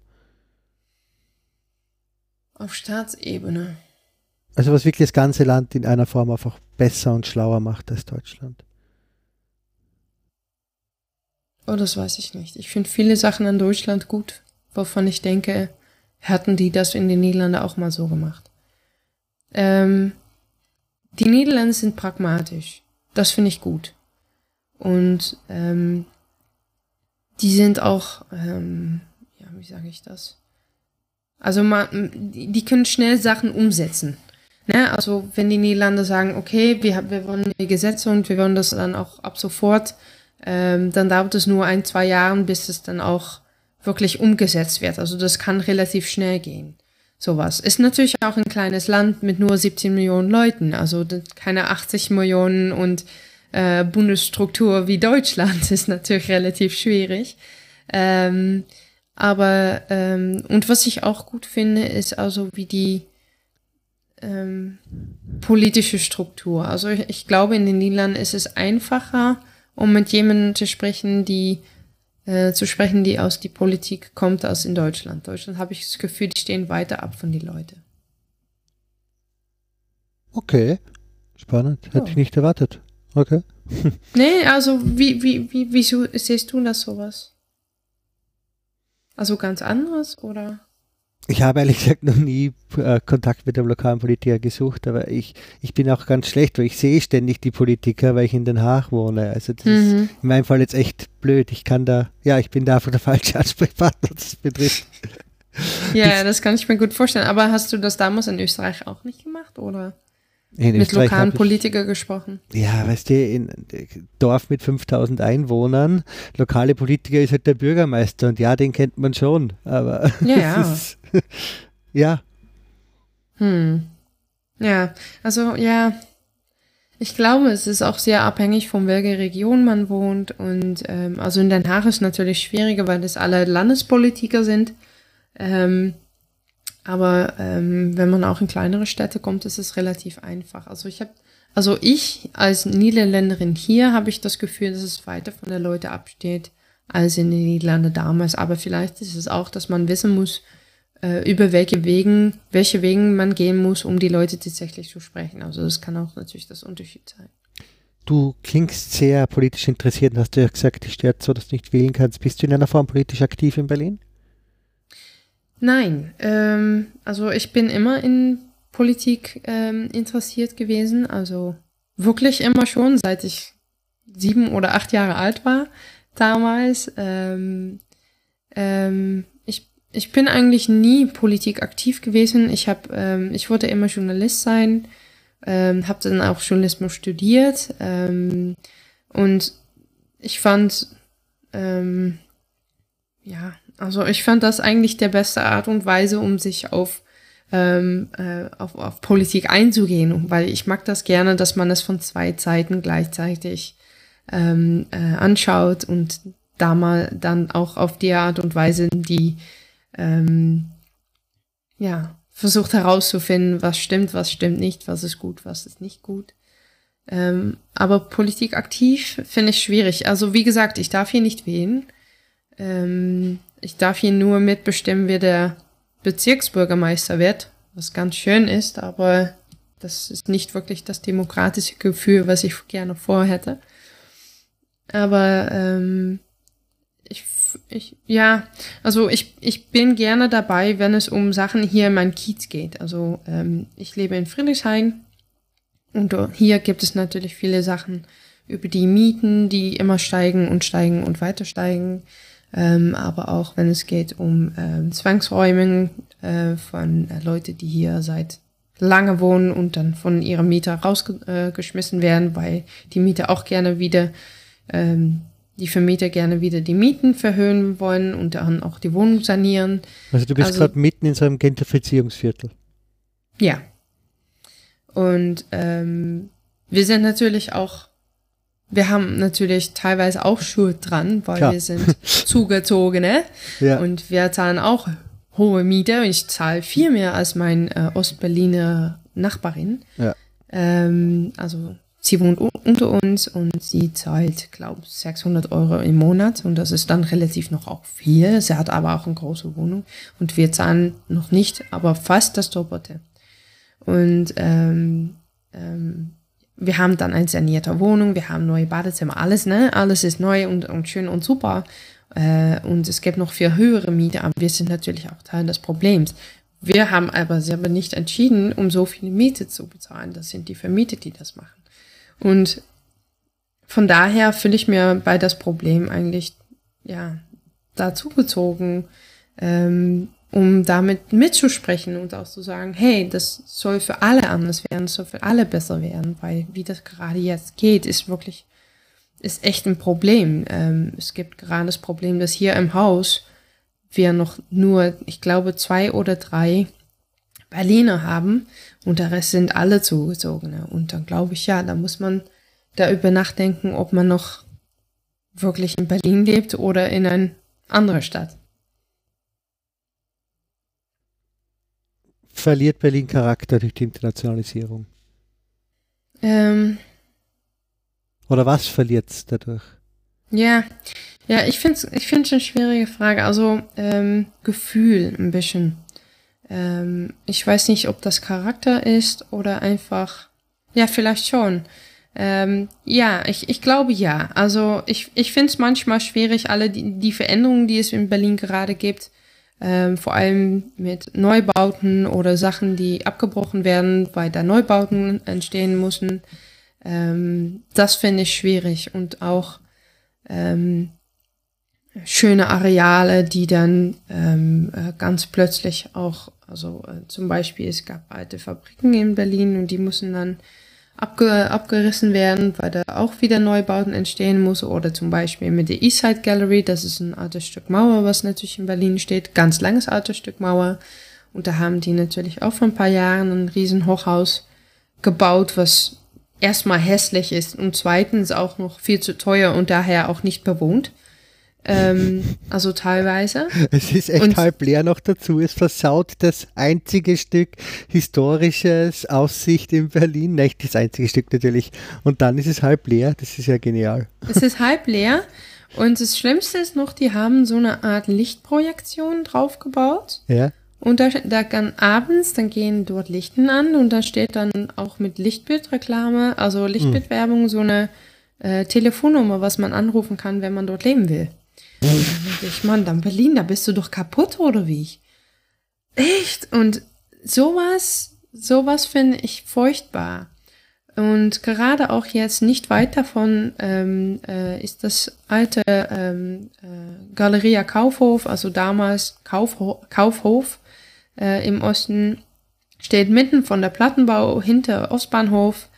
Auf Staatsebene. Also was wirklich das ganze Land in einer Form einfach besser und schlauer macht als Deutschland. Oh, das weiß ich nicht. Ich finde viele Sachen an Deutschland gut, wovon ich denke, hatten die das in den Niederlanden auch mal so gemacht. Ähm, die Niederländer sind pragmatisch. Das finde ich gut. Und ähm, die sind auch, ähm, ja, wie sage ich das? Also man, die können schnell Sachen umsetzen. Ne? Also wenn die Niederlande sagen, okay, wir, wir wollen die Gesetze und wir wollen das dann auch ab sofort, ähm, dann dauert es nur ein, zwei Jahre, bis es dann auch wirklich umgesetzt wird. Also das kann relativ schnell gehen sowas. Ist natürlich auch ein kleines Land mit nur 17 Millionen Leuten, also keine 80 Millionen und äh, Bundesstruktur wie Deutschland ist natürlich relativ schwierig. Ähm, aber ähm, und was ich auch gut finde, ist also wie die ähm, politische Struktur. Also ich, ich glaube, in den Niederlanden ist es einfacher, um mit jemandem zu sprechen, die äh, zu sprechen, die aus die Politik kommt, als in Deutschland. Deutschland habe ich das Gefühl, die stehen weiter ab von den Leuten. Okay, spannend. Hätte oh. ich nicht erwartet. Okay. nee, also wie, wie, wie, wieso siehst du das sowas? Also ganz anderes oder? Ich habe ehrlich gesagt noch nie äh, Kontakt mit dem lokalen Politiker gesucht, aber ich, ich bin auch ganz schlecht, weil ich sehe ständig die Politiker, weil ich in Den Haag wohne. Also das mhm. ist in meinem Fall jetzt echt blöd. Ich kann da, ja, ich bin da einfach der falsche Ansprechpartner, was das betrifft. Ja, das kann ich mir gut vorstellen. Aber hast du das damals in Österreich auch nicht gemacht, oder? In mit Österreich lokalen Politikern gesprochen. Ja, weißt du, in Dorf mit 5000 Einwohnern, lokale Politiker ist halt der Bürgermeister und ja, den kennt man schon, aber ja, ja. Ist, ja. Hm. Ja, also ja, ich glaube, es ist auch sehr abhängig von welcher Region man wohnt und ähm, also in Den Haag ist natürlich schwieriger, weil das alle Landespolitiker sind. Ähm, aber ähm, wenn man auch in kleinere Städte kommt, ist es relativ einfach. Also ich habe, also ich als Niederländerin hier habe ich das Gefühl, dass es weiter von der Leute absteht als in den Niederlanden damals. Aber vielleicht ist es auch, dass man wissen muss, äh, über welche Wegen, welche Wegen man gehen muss, um die Leute tatsächlich zu sprechen. Also das kann auch natürlich das Unterschied sein. Du klingst sehr politisch interessiert und hast ja gesagt, dich stört so, dass du nicht wählen kannst. Bist du in einer Form politisch aktiv in Berlin? Nein, ähm, also ich bin immer in Politik ähm, interessiert gewesen, also wirklich immer schon, seit ich sieben oder acht Jahre alt war damals. Ähm, ähm, ich, ich bin eigentlich nie Politik aktiv gewesen. Ich habe, ähm, ich wollte immer Journalist sein, ähm, habe dann auch Journalismus studiert ähm, und ich fand ähm, ja also ich fand das eigentlich der beste Art und Weise, um sich auf, ähm, äh, auf, auf Politik einzugehen, weil ich mag das gerne, dass man es von zwei Seiten gleichzeitig ähm, äh, anschaut und da mal dann auch auf die Art und Weise die ähm, ja versucht herauszufinden, was stimmt, was stimmt nicht, was ist gut, was ist nicht gut. Ähm, aber Politik aktiv finde ich schwierig. Also wie gesagt, ich darf hier nicht wählen. Ähm, ich darf hier nur mitbestimmen, wer der Bezirksbürgermeister wird, was ganz schön ist, aber das ist nicht wirklich das demokratische Gefühl, was ich gerne vorhätte. Aber ähm, ich, ich, ja, also ich, ich bin gerne dabei, wenn es um Sachen hier in meinem Kiez geht. Also ähm, ich lebe in Friedrichshain und hier gibt es natürlich viele Sachen über die Mieten, die immer steigen und steigen und weiter steigen. Ähm, aber auch wenn es geht um ähm, Zwangsräumen äh, von äh, Leute, die hier seit lange wohnen und dann von ihrem Mieter rausgeschmissen äh, werden, weil die Mieter auch gerne wieder ähm, die Vermieter gerne wieder die Mieten verhöhen wollen und dann auch die Wohnung sanieren. Also du bist also, gerade mitten in so einem Gentrifizierungsviertel. Ja. Und ähm, wir sind natürlich auch, wir haben natürlich teilweise auch Schuld dran, weil Klar. wir sind Zugezogene ja. und wir zahlen auch hohe Miete. Ich zahle viel mehr als mein äh, Ostberliner Nachbarin. Ja. Ähm, also sie wohnt unter uns und sie zahlt, glaube ich, 600 Euro im Monat und das ist dann relativ noch auch viel. Sie hat aber auch eine große Wohnung und wir zahlen noch nicht, aber fast das Doppelte. Und ähm, ähm, wir haben dann eine sanierte Wohnung, wir haben neue Badezimmer, alles, ne? Alles ist neu und, und schön und super. Äh, und es gibt noch viel höhere Miete, aber wir sind natürlich auch Teil des Problems. Wir haben aber selber nicht entschieden, um so viel Miete zu bezahlen. Das sind die Vermieter, die das machen. Und von daher fühle ich mir bei das Problem eigentlich, ja, dazugezogen, ähm, um damit mitzusprechen und auch zu sagen, hey, das soll für alle anders werden, soll für alle besser werden, weil wie das gerade jetzt geht, ist wirklich, ist echt ein Problem. Ähm, es gibt gerade das Problem, dass hier im Haus wir noch nur, ich glaube, zwei oder drei Berliner haben und der Rest sind alle Zugezogene. Und dann glaube ich, ja, da muss man darüber nachdenken, ob man noch wirklich in Berlin lebt oder in eine andere Stadt. Verliert Berlin Charakter durch die Internationalisierung? Ähm, oder was verliert es dadurch? Ja, ja, ich finde es ich find's eine schwierige Frage. Also ähm, Gefühl ein bisschen. Ähm, ich weiß nicht, ob das Charakter ist oder einfach, ja, vielleicht schon. Ähm, ja, ich, ich glaube ja. Also ich, ich finde es manchmal schwierig, alle die, die Veränderungen, die es in Berlin gerade gibt, ähm, vor allem mit Neubauten oder Sachen, die abgebrochen werden, weil da Neubauten entstehen müssen. Ähm, das finde ich schwierig und auch ähm, schöne Areale, die dann ähm, äh, ganz plötzlich auch, also äh, zum Beispiel es gab alte Fabriken in Berlin und die mussten dann abge abgerissen werden, weil da auch wieder Neubauten entstehen muss. Oder zum Beispiel mit der Eastside Gallery, das ist ein altes Stück Mauer, was natürlich in Berlin steht, ganz langes altes Stück Mauer. Und da haben die natürlich auch vor ein paar Jahren ein riesen Hochhaus gebaut, was erstmal hässlich ist und zweitens auch noch viel zu teuer und daher auch nicht bewohnt. Ähm, also teilweise. Es ist echt und, halb leer noch dazu. Es versaut das einzige Stück historisches Aussicht in Berlin. Nicht das einzige Stück natürlich. Und dann ist es halb leer. Das ist ja genial. Es ist halb leer. Und das Schlimmste ist noch, die haben so eine Art Lichtprojektion draufgebaut. Ja. Und da, da kann abends, dann gehen dort Lichten an und da steht dann auch mit Lichtbildreklame, also Lichtbildwerbung, so eine äh, Telefonnummer, was man anrufen kann, wenn man dort leben will. Und dann denke ich, Mann, dann Berlin, da bist du doch kaputt oder wie? Echt? Und sowas, sowas finde ich furchtbar. Und gerade auch jetzt nicht weit davon ähm, äh, ist das alte ähm, äh, Galeria Kaufhof, also damals Kaufho Kaufhof äh, im Osten, steht mitten von der Plattenbau hinter Ostbahnhof.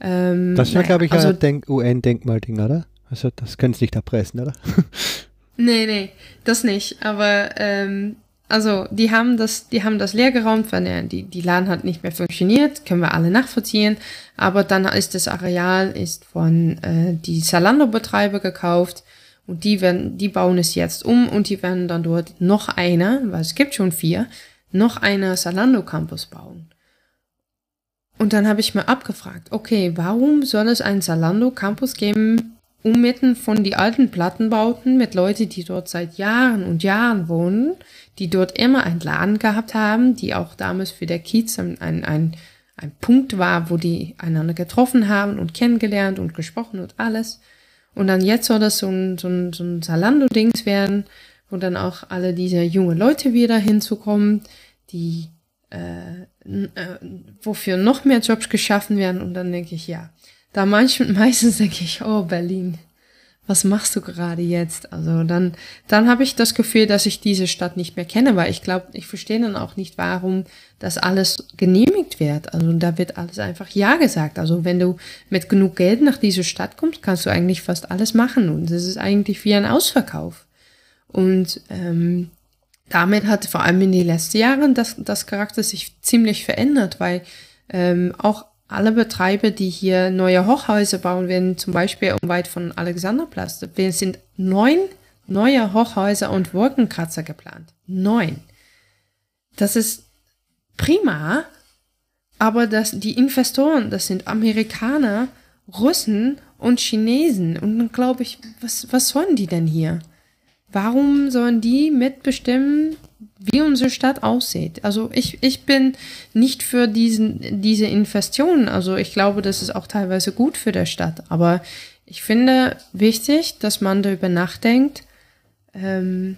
Ähm, das ist ja, glaube ich, also, ein UN-Denkmalding, oder? Also das können Sie nicht erpressen, oder? Nee, nee, das nicht. Aber ähm, also die haben das, die haben das leer geräumt, weil ja, die, die Laden hat nicht mehr funktioniert, können wir alle nachvollziehen. Aber dann ist das Areal ist von äh, die Zalando-Betreiber gekauft und die werden, die bauen es jetzt um und die werden dann dort noch eine, weil es gibt schon vier, noch eine Zalando Campus bauen. Und dann habe ich mir abgefragt, okay, warum soll es einen Zalando Campus geben ummitten von die alten Plattenbauten mit Leuten, die dort seit Jahren und Jahren wohnen, die dort immer einen Laden gehabt haben, die auch damals für der Kiez ein, ein, ein ein Punkt war, wo die einander getroffen haben und kennengelernt und gesprochen und alles. Und dann jetzt soll das so ein, so ein, so ein Zalando-Dings werden, wo dann auch alle diese junge Leute wieder hinzukommen, die äh, äh, wofür noch mehr Jobs geschaffen werden. Und dann denke ich, ja, da manchmal, meistens denke ich, oh Berlin, was machst du gerade jetzt? Also dann, dann habe ich das Gefühl, dass ich diese Stadt nicht mehr kenne, weil ich glaube, ich verstehe dann auch nicht, warum das alles genehmigt wird. Also da wird alles einfach Ja gesagt. Also wenn du mit genug Geld nach diese Stadt kommst, kannst du eigentlich fast alles machen und es ist eigentlich wie ein Ausverkauf. Und ähm, damit hat vor allem in den letzten Jahren das, das Charakter sich ziemlich verändert, weil ähm, auch alle Betreiber, die hier neue Hochhäuser bauen werden, zum Beispiel weit von Alexanderplatz, sind neun neue Hochhäuser und Wolkenkratzer geplant. Neun. Das ist prima, aber das, die Investoren, das sind Amerikaner, Russen und Chinesen. Und dann glaube ich, was, was sollen die denn hier? Warum sollen die mitbestimmen, wie unsere Stadt aussieht. Also ich, ich bin nicht für diesen, diese Investitionen. Also ich glaube, das ist auch teilweise gut für der Stadt. Aber ich finde wichtig, dass man darüber nachdenkt, ähm,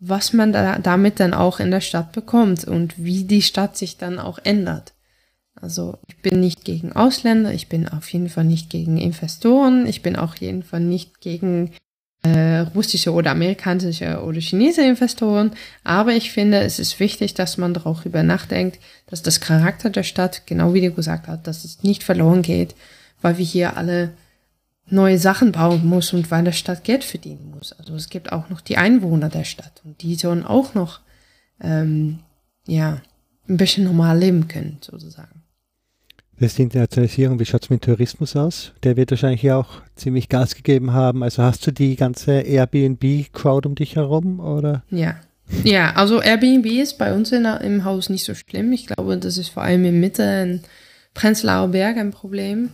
was man da, damit dann auch in der Stadt bekommt und wie die Stadt sich dann auch ändert. Also ich bin nicht gegen Ausländer, ich bin auf jeden Fall nicht gegen Investoren, ich bin auch jeden Fall nicht gegen äh, russische oder amerikanische oder chinesische Investoren. Aber ich finde, es ist wichtig, dass man darüber nachdenkt, dass das Charakter der Stadt, genau wie du gesagt hast, dass es nicht verloren geht, weil wir hier alle neue Sachen bauen muss und weil der Stadt Geld verdienen muss. Also es gibt auch noch die Einwohner der Stadt und die sollen auch noch ähm, ja ein bisschen normal leben können sozusagen. Das die Internationalisierung. Wie schaut es mit Tourismus aus? Der wird wahrscheinlich auch ziemlich Gas gegeben haben. Also hast du die ganze Airbnb-Crowd um dich herum, oder? Ja. Ja, also Airbnb ist bei uns in, im Haus nicht so schlimm. Ich glaube, das ist vor allem in Mitte in Prenzlauer Berg ein Problem.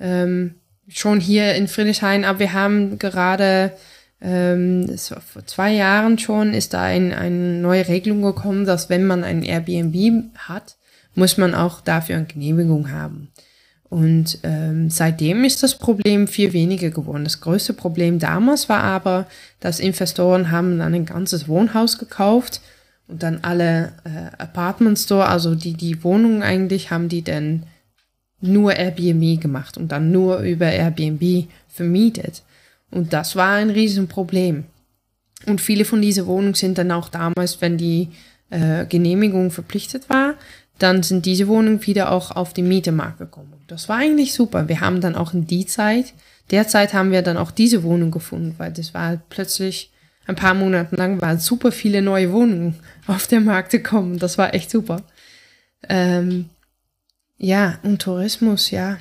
Ähm, schon hier in Friedrichshain, aber wir haben gerade ähm, vor zwei Jahren schon ist da ein, eine neue Regelung gekommen, dass wenn man ein Airbnb hat, muss man auch dafür eine Genehmigung haben. Und ähm, seitdem ist das Problem viel weniger geworden. Das größte Problem damals war aber, dass Investoren haben dann ein ganzes Wohnhaus gekauft und dann alle äh, Apartment Store, also die die Wohnungen eigentlich, haben die dann nur Airbnb gemacht und dann nur über Airbnb vermietet. Und das war ein Riesenproblem. Und viele von diesen Wohnungen sind dann auch damals, wenn die äh, Genehmigung verpflichtet war, dann sind diese Wohnungen wieder auch auf den Mietemarkt gekommen. Das war eigentlich super. Wir haben dann auch in die Zeit, derzeit haben wir dann auch diese Wohnung gefunden, weil das war plötzlich ein paar Monate lang waren super viele neue Wohnungen auf den Markt gekommen. Das war echt super. Ähm, ja, und Tourismus, ja.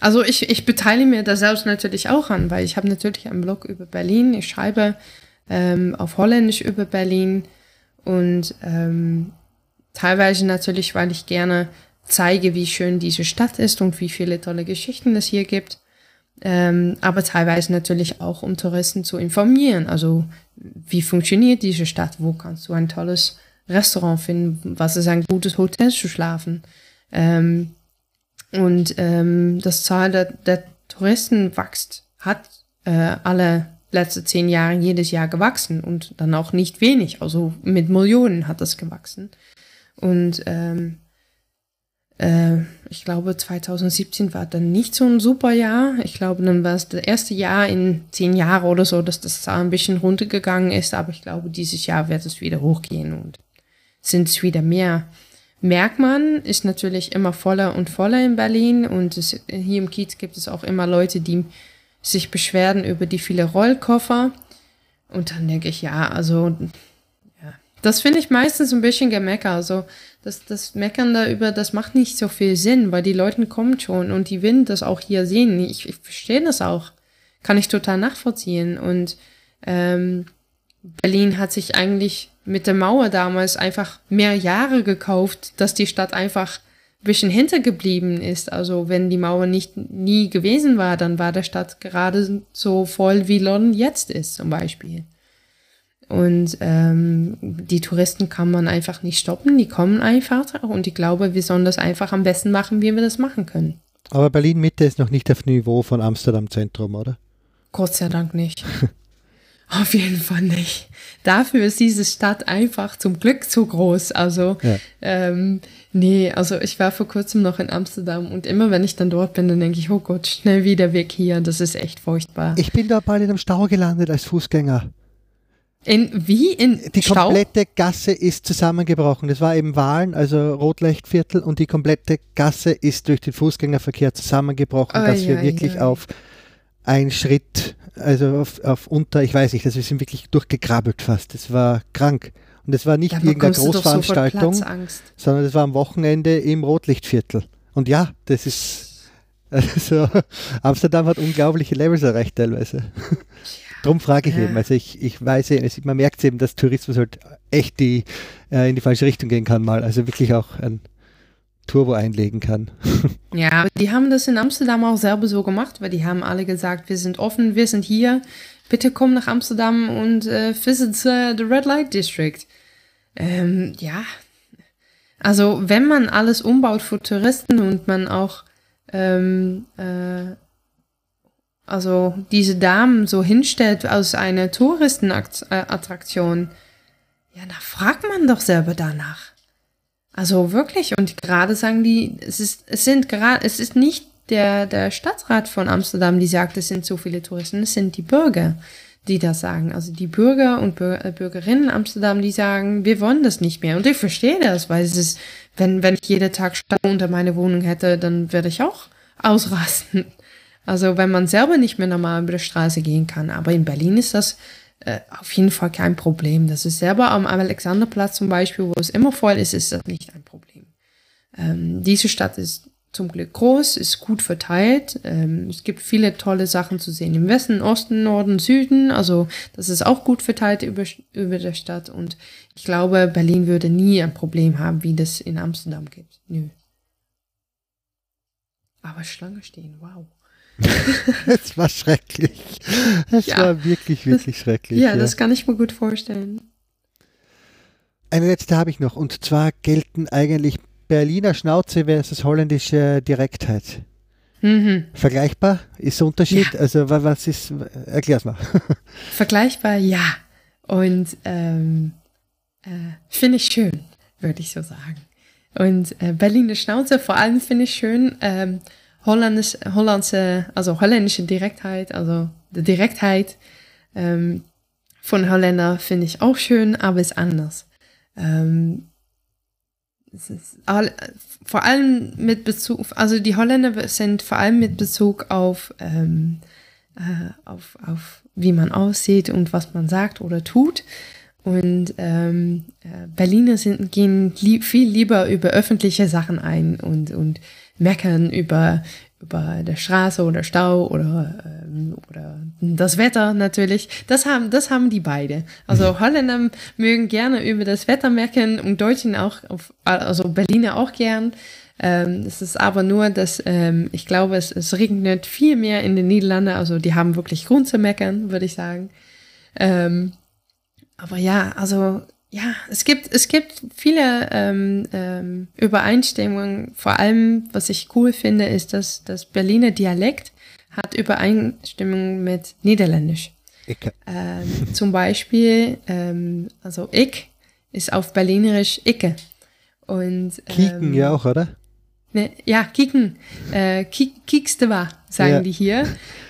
Also ich, ich beteilige mir da selbst natürlich auch an, weil ich habe natürlich einen Blog über Berlin. Ich schreibe ähm, auf Holländisch über Berlin und ähm, Teilweise natürlich, weil ich gerne zeige, wie schön diese Stadt ist und wie viele tolle Geschichten es hier gibt. Ähm, aber teilweise natürlich auch, um Touristen zu informieren. Also, wie funktioniert diese Stadt? Wo kannst du ein tolles Restaurant finden? Was ist ein gutes Hotel zu schlafen? Ähm, und ähm, das Zahl der, der Touristen wächst, hat äh, alle letzte zehn Jahre jedes Jahr gewachsen und dann auch nicht wenig. Also mit Millionen hat das gewachsen. Und ähm, äh, ich glaube, 2017 war dann nicht so ein super Jahr. Ich glaube, dann war es das erste Jahr in zehn Jahren oder so, dass das Zahl ein bisschen runtergegangen ist. Aber ich glaube, dieses Jahr wird es wieder hochgehen und sind es wieder mehr. Merkt man, ist natürlich immer voller und voller in Berlin und es, hier im Kiez gibt es auch immer Leute, die sich beschweren über die viele Rollkoffer. Und dann denke ich, ja, also das finde ich meistens ein bisschen Gemecker. Also das, das Meckern da über, das macht nicht so viel Sinn, weil die Leute kommen schon und die wollen das auch hier sehen. Ich, ich verstehe das auch. Kann ich total nachvollziehen. Und ähm, Berlin hat sich eigentlich mit der Mauer damals einfach mehr Jahre gekauft, dass die Stadt einfach ein bisschen hintergeblieben ist. Also wenn die Mauer nicht nie gewesen war, dann war der Stadt gerade so voll, wie London jetzt ist, zum Beispiel. Und ähm, die Touristen kann man einfach nicht stoppen, die kommen einfach und ich glaube, wir sollen das einfach am besten machen, wie wir das machen können. Aber Berlin Mitte ist noch nicht auf Niveau von Amsterdam Zentrum, oder? Gott sei Dank nicht. Auf jeden Fall nicht. Dafür ist diese Stadt einfach zum Glück zu groß. Also, ja. ähm, nee, also ich war vor kurzem noch in Amsterdam und immer wenn ich dann dort bin, dann denke ich, oh Gott, schnell wieder weg hier. Das ist echt furchtbar. Ich bin da bald in einem Stau gelandet als Fußgänger. In wie? In die Stau? komplette Gasse ist zusammengebrochen. Das war eben Wahlen, also Rotlichtviertel, und die komplette Gasse ist durch den Fußgängerverkehr zusammengebrochen, oh, dass ja, wir wirklich ja. auf einen Schritt, also auf, auf, unter, ich weiß nicht, also wir sind wirklich durchgekrabbelt fast. Das war krank. Und das war nicht ja, irgendeine Großveranstaltung, sondern das war am Wochenende im Rotlichtviertel. Und ja, das ist also Amsterdam hat unglaubliche Levels erreicht teilweise. Darum frage ich ja. eben. Also ich, ich weiß eben, man merkt eben, dass Tourismus halt echt die, äh, in die falsche Richtung gehen kann mal. Also wirklich auch ein Turbo einlegen kann. Ja, die haben das in Amsterdam auch selber so gemacht, weil die haben alle gesagt, wir sind offen, wir sind hier, bitte komm nach Amsterdam und äh, visit uh, the Red Light District. Ähm, ja, also wenn man alles umbaut für Touristen und man auch ähm, äh, also diese Damen so hinstellt aus einer Touristenattraktion, ja, da fragt man doch selber danach. Also wirklich, und gerade sagen die, es ist, es sind gerade, es ist nicht der, der Stadtrat von Amsterdam, die sagt, es sind so viele Touristen, es sind die Bürger, die das sagen. Also die Bürger und äh, Bürgerinnen in Amsterdam, die sagen, wir wollen das nicht mehr. Und ich verstehe das, weil es ist, wenn, wenn ich jeden Tag Stau unter meine Wohnung hätte, dann werde ich auch ausrasten. Also wenn man selber nicht mehr normal über die Straße gehen kann. Aber in Berlin ist das äh, auf jeden Fall kein Problem. Das ist selber am Alexanderplatz zum Beispiel, wo es immer voll ist, ist das nicht ein Problem. Ähm, diese Stadt ist zum Glück groß, ist gut verteilt. Ähm, es gibt viele tolle Sachen zu sehen im Westen, Osten, Norden, Süden. Also das ist auch gut verteilt über, über der Stadt. Und ich glaube, Berlin würde nie ein Problem haben, wie das in Amsterdam gibt. Nö. Aber Schlange stehen, wow. es war schrecklich. Es ja. war wirklich, wirklich das, schrecklich. Ja, ja, das kann ich mir gut vorstellen. Eine letzte habe ich noch. Und zwar gelten eigentlich Berliner Schnauze versus holländische Direktheit. Mhm. Vergleichbar? Ist der Unterschied? Ja. Also was ist, erklär's mal. Vergleichbar, ja. Und ähm, äh, finde ich schön, würde ich so sagen. Und äh, Berliner Schnauze vor allem finde ich schön, ähm, Holländisch, Hollandse, also holländische Direktheit, also die Direktheit ähm, von Holländer finde ich auch schön, aber ist anders. Ähm, ist all, vor allem mit Bezug, also die Holländer sind vor allem mit Bezug auf, ähm, äh, auf, auf wie man aussieht und was man sagt oder tut. Und ähm, äh, Berliner sind, gehen lieb, viel lieber über öffentliche Sachen ein und, und meckern über, über der Straße oder Stau oder, ähm, oder das Wetter natürlich. Das haben, das haben die beide. Also mhm. Holländer mögen gerne über das Wetter meckern und Deutschen auch, auf, also Berliner auch gern. Ähm, es ist aber nur, dass ähm, ich glaube, es, es regnet viel mehr in den Niederlanden. Also die haben wirklich Grund zu meckern, würde ich sagen. Ähm, aber ja, also ja, es gibt, es gibt viele ähm, ähm, Übereinstimmungen. Vor allem, was ich cool finde, ist, dass das Berliner Dialekt hat Übereinstimmung mit Niederländisch. Ähm, zum Beispiel, ähm, also ich ist auf Berlinerisch Icke. Und, ähm, Kieken ja auch, oder? Ne, ja, Kieken. Äh, Kiekste war, sagen ja. die hier.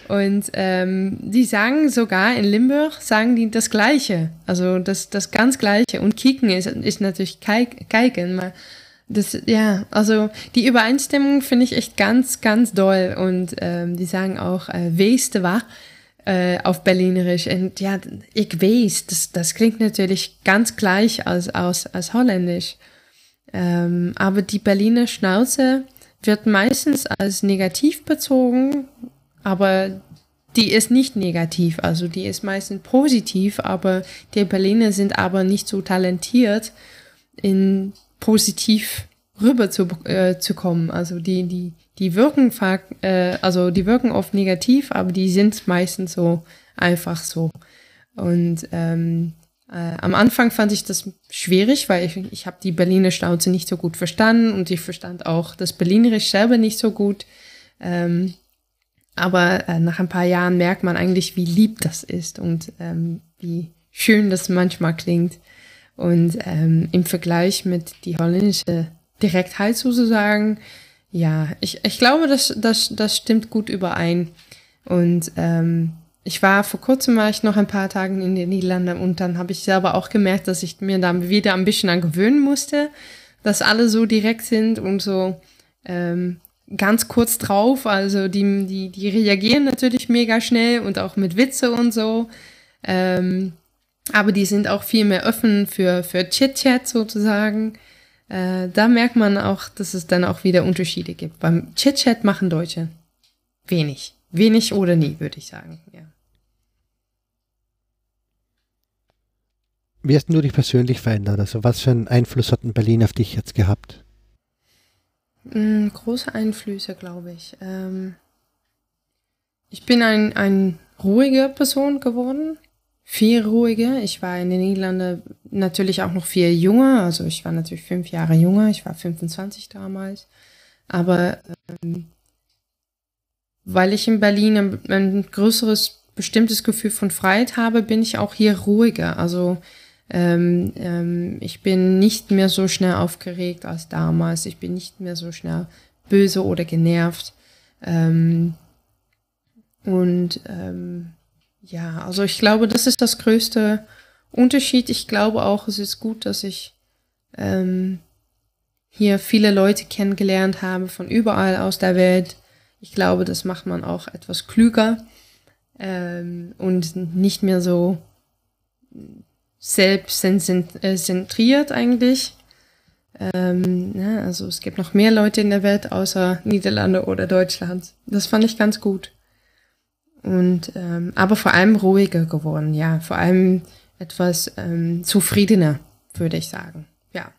Und ähm, die sagen sogar in Limburg, sagen die das Gleiche. Also das, das ganz Gleiche. Und Kicken ist, ist natürlich Kijken. Das, ja, also die Übereinstimmung finde ich echt ganz, ganz doll. Und ähm, die sagen auch, äh, weeste war äh, auf Berlinerisch. Und ja, ich weiß, das, das klingt natürlich ganz gleich als, als, als Holländisch. Ähm, aber die Berliner Schnauze wird meistens als negativ bezogen, aber die ist nicht negativ, also die ist meistens positiv, aber die Berliner sind aber nicht so talentiert, in positiv rüber zu, äh, zu kommen. Also die, die, die wirken, äh, also die wirken oft negativ, aber die sind meistens so einfach so. Und ähm, Äh, am Anfang fand ich das schwierig, weil ich, ich habe die Berliner Schnauze nicht so gut verstanden und ich verstand auch das Berlinerisch selber nicht so gut. Ähm, aber äh, nach ein paar Jahren merkt man eigentlich, wie lieb das ist und ähm, wie schön das manchmal klingt. Und ähm, im Vergleich mit die holländische Direktheit sozusagen, ja, ich, ich glaube, das, das, das stimmt gut überein. Und ähm, ich war vor kurzem war ich noch ein paar Tage in den Niederlanden und dann habe ich selber auch gemerkt, dass ich mir da wieder ein bisschen an gewöhnen musste, dass alle so direkt sind und so ähm, ganz kurz drauf. Also die, die, die reagieren natürlich mega schnell und auch mit Witze und so. Ähm, aber die sind auch viel mehr offen für, für Chit-Chat sozusagen. Äh, da merkt man auch, dass es dann auch wieder Unterschiede gibt. Beim Chit-Chat machen Deutsche wenig. Wenig oder nie, würde ich sagen. Ja. Wie hast du dich persönlich verändert? Also was für einen Einfluss hat Berlin auf dich jetzt gehabt? Mm, große Einflüsse, glaube ich. Ähm, ich bin ein, ein ruhiger Person geworden, viel ruhiger. Ich war in den Niederlanden natürlich auch noch viel jünger, also ich war natürlich fünf Jahre jünger, ich war 25 damals. Aber ähm, weil ich in Berlin ein, ein größeres, bestimmtes Gefühl von Freiheit habe, bin ich auch hier ruhiger. Also ähm, ähm, ich bin nicht mehr so schnell aufgeregt als damals. Ich bin nicht mehr so schnell böse oder genervt. Ähm, und ähm, ja, also ich glaube, das ist das größte Unterschied. Ich glaube auch, es ist gut, dass ich ähm, hier viele Leute kennengelernt habe von überall aus der Welt. Ich glaube, das macht man auch etwas klüger ähm, und nicht mehr so selbstzentriert eigentlich. Ähm, ja, also es gibt noch mehr Leute in der Welt außer Niederlande oder Deutschland. Das fand ich ganz gut. Und ähm, aber vor allem ruhiger geworden, ja, vor allem etwas ähm, zufriedener, würde ich sagen. Ja.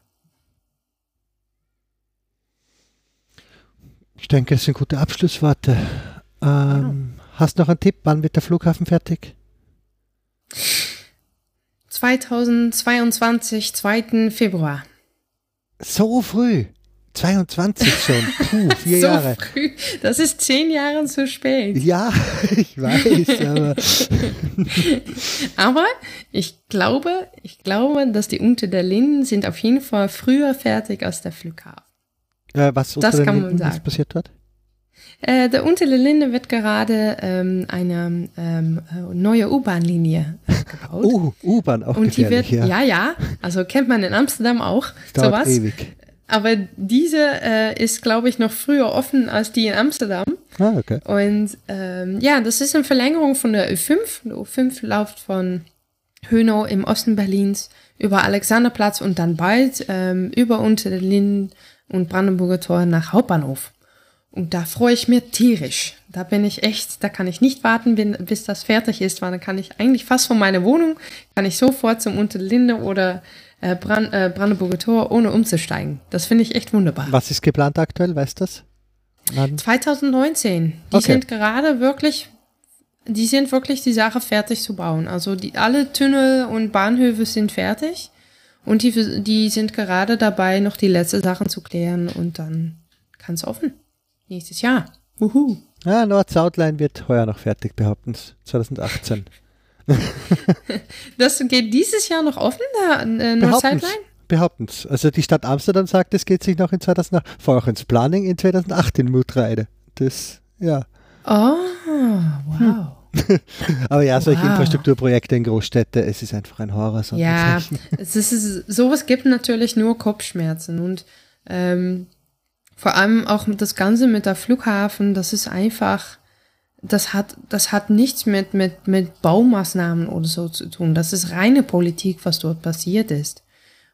Ich denke, es sind gute Abschlussworte. Ähm, ja. Hast du noch einen Tipp? Wann wird der Flughafen fertig? 2022, 2. Februar. So früh. 22 schon. Puh, vier so Jahre. Früh. Das ist zehn Jahre zu spät. Ja, ich weiß, aber. aber ich glaube, ich glaube, dass die Unter der Linden sind auf jeden Fall früher fertig als der Flughafen. Äh, was das unter kann Linden, man sagen. was passiert dort? Äh, der Unter der Linde wird gerade ähm, eine ähm, neue U-Bahn-Linie äh, gebaut. Oh, U-Bahn auch Und die wird, ja. ja, ja, also kennt man in Amsterdam auch Das dauert sowas. ewig. Aber diese äh, ist, glaube ich, noch früher offen als die in Amsterdam. Ah, okay. Und ähm, ja, das ist eine Verlängerung von der Ö5. Die Ö5 läuft von Hönow im Osten Berlins über Alexanderplatz und dann bald ähm, über Unter den Linden und Brandenburger Tor nach Hauptbahnhof. Und da freue ich mich tierisch. Da bin ich echt, da kann ich nicht warten, bis das fertig ist, weil dann kann ich eigentlich fast von meiner Wohnung, kann ich sofort zum Unterlinde oder äh, Brand, äh, Brandenburger Tor, ohne umzusteigen. Das finde ich echt wunderbar. Was ist geplant aktuell, weißt du das? Wann? 2019. Die Okay. sind gerade wirklich, die sind wirklich die Sache fertig zu bauen. Also die, alle Tunnel und Bahnhöfe sind fertig. Und die, die sind gerade dabei, noch die letzten Sachen zu klären und dann kann es offen. Nächstes Jahr. Wuhu. Ah, Nord-South-Line wird heuer noch fertig, behaupten sie. 2018. Das geht dieses Jahr noch offen, der äh, Behaupten's. Nord-Sideline? Behaupten's. Also die Stadt Amsterdam sagt, es geht sich noch in 2008, vorher auch ins Planning in 2008 in Mutreide. Das, ja. Oh, wow. Aber ja, solche Wow. Infrastrukturprojekte in Großstädte, es ist einfach ein Horror. so Ja, es ist, sowas gibt natürlich nur Kopfschmerzen und ähm, vor allem auch das Ganze mit der Flughafen, das ist einfach, das hat, das hat nichts mit, mit, mit Baumaßnahmen oder so zu tun. Das ist reine Politik, was dort passiert ist.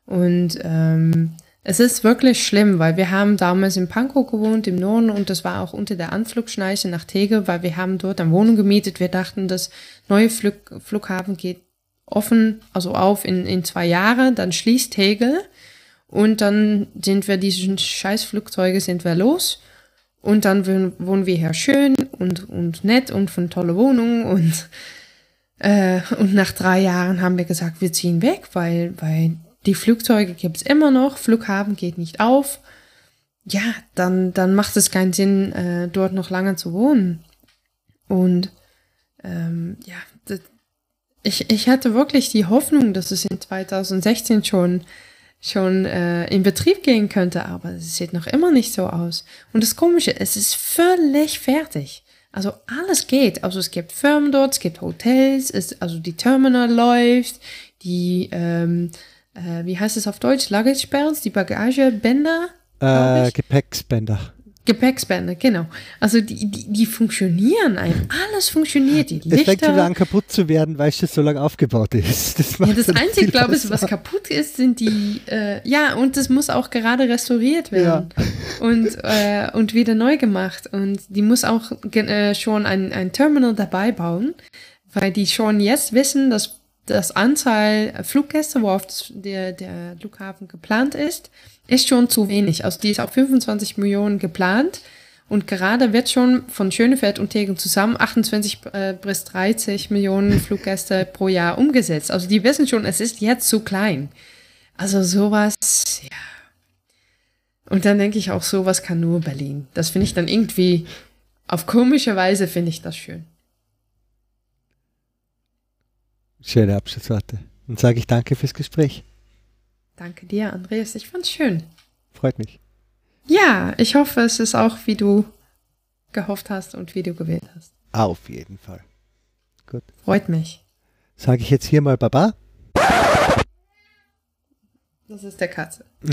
Und ähm, es ist wirklich schlimm, weil wir haben damals in Pankow gewohnt, im Norden, und das war auch unter der Anflugschneise nach Tegel, weil wir haben dort eine Wohnung gemietet. Wir dachten, das neue Flug, Flughafen geht offen, also auf in, in zwei Jahre, dann schließt Tegel und dann sind wir diesen Scheißflugzeuge sind wir los. Und dann wohnen wir hier schön und, und nett und von tolle Wohnungen und Äh, und nach drei Jahren haben wir gesagt, wir ziehen weg, weil, weil die Flugzeuge gibt es immer noch, Flughafen geht nicht auf. Ja, dann, dann macht es keinen Sinn, äh, dort noch lange zu wohnen. Und ähm, ja, das, ich, ich hatte wirklich die Hoffnung, dass es in 2016 schon, schon äh, in Betrieb gehen könnte, aber es sieht noch immer nicht so aus. Und das Komische, es ist völlig fertig. Also alles geht. Also es gibt Firmen dort, es gibt Hotels, es, also die Terminal läuft, die, ähm, äh, wie heißt es auf Deutsch, Luggage die Bagagebänder. Äh, Gepäckspender. Gepäckspender, genau. Also die, die, die funktionieren einem. Alles funktioniert. Die Es fängt schon an kaputt zu werden, weil es so lange aufgebaut ist. Das, ja, das Einzige, glaube ich, was kaputt ist, sind die, äh, ja, und das muss auch gerade restauriert werden ja. und, äh, und wieder neu gemacht. Und die muss auch äh, schon ein, ein Terminal dabei bauen, weil die schon jetzt wissen, dass das Anzahl Fluggäste, worauf der, der Flughafen geplant ist, ist schon zu wenig. Also die ist auf 25 Millionen geplant. Und gerade wird schon von Schönefeld und Tegel zusammen 28 äh, bis 30 Millionen Fluggäste pro Jahr umgesetzt. Also die wissen schon, es ist jetzt zu klein. Also sowas, ja. Und dann denke ich auch, sowas kann nur Berlin. Das finde ich dann irgendwie, auf komische Weise finde ich das schön. Schöne Abschlussworte. Und sage ich danke fürs Gespräch. Danke dir, Andreas. Ich fand's schön. Freut mich. Ja, ich hoffe, es ist auch, wie du gehofft hast und wie du gewählt hast. Auf jeden Fall. Gut. Freut mich. Sage ich jetzt hier mal Baba? Das ist der Katze.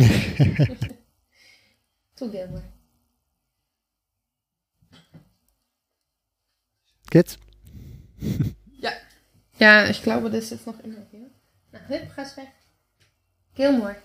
so gerne. Geht's? ja. Ich glaube, das ist jetzt noch immer hier. Nach Press weg. Gilmore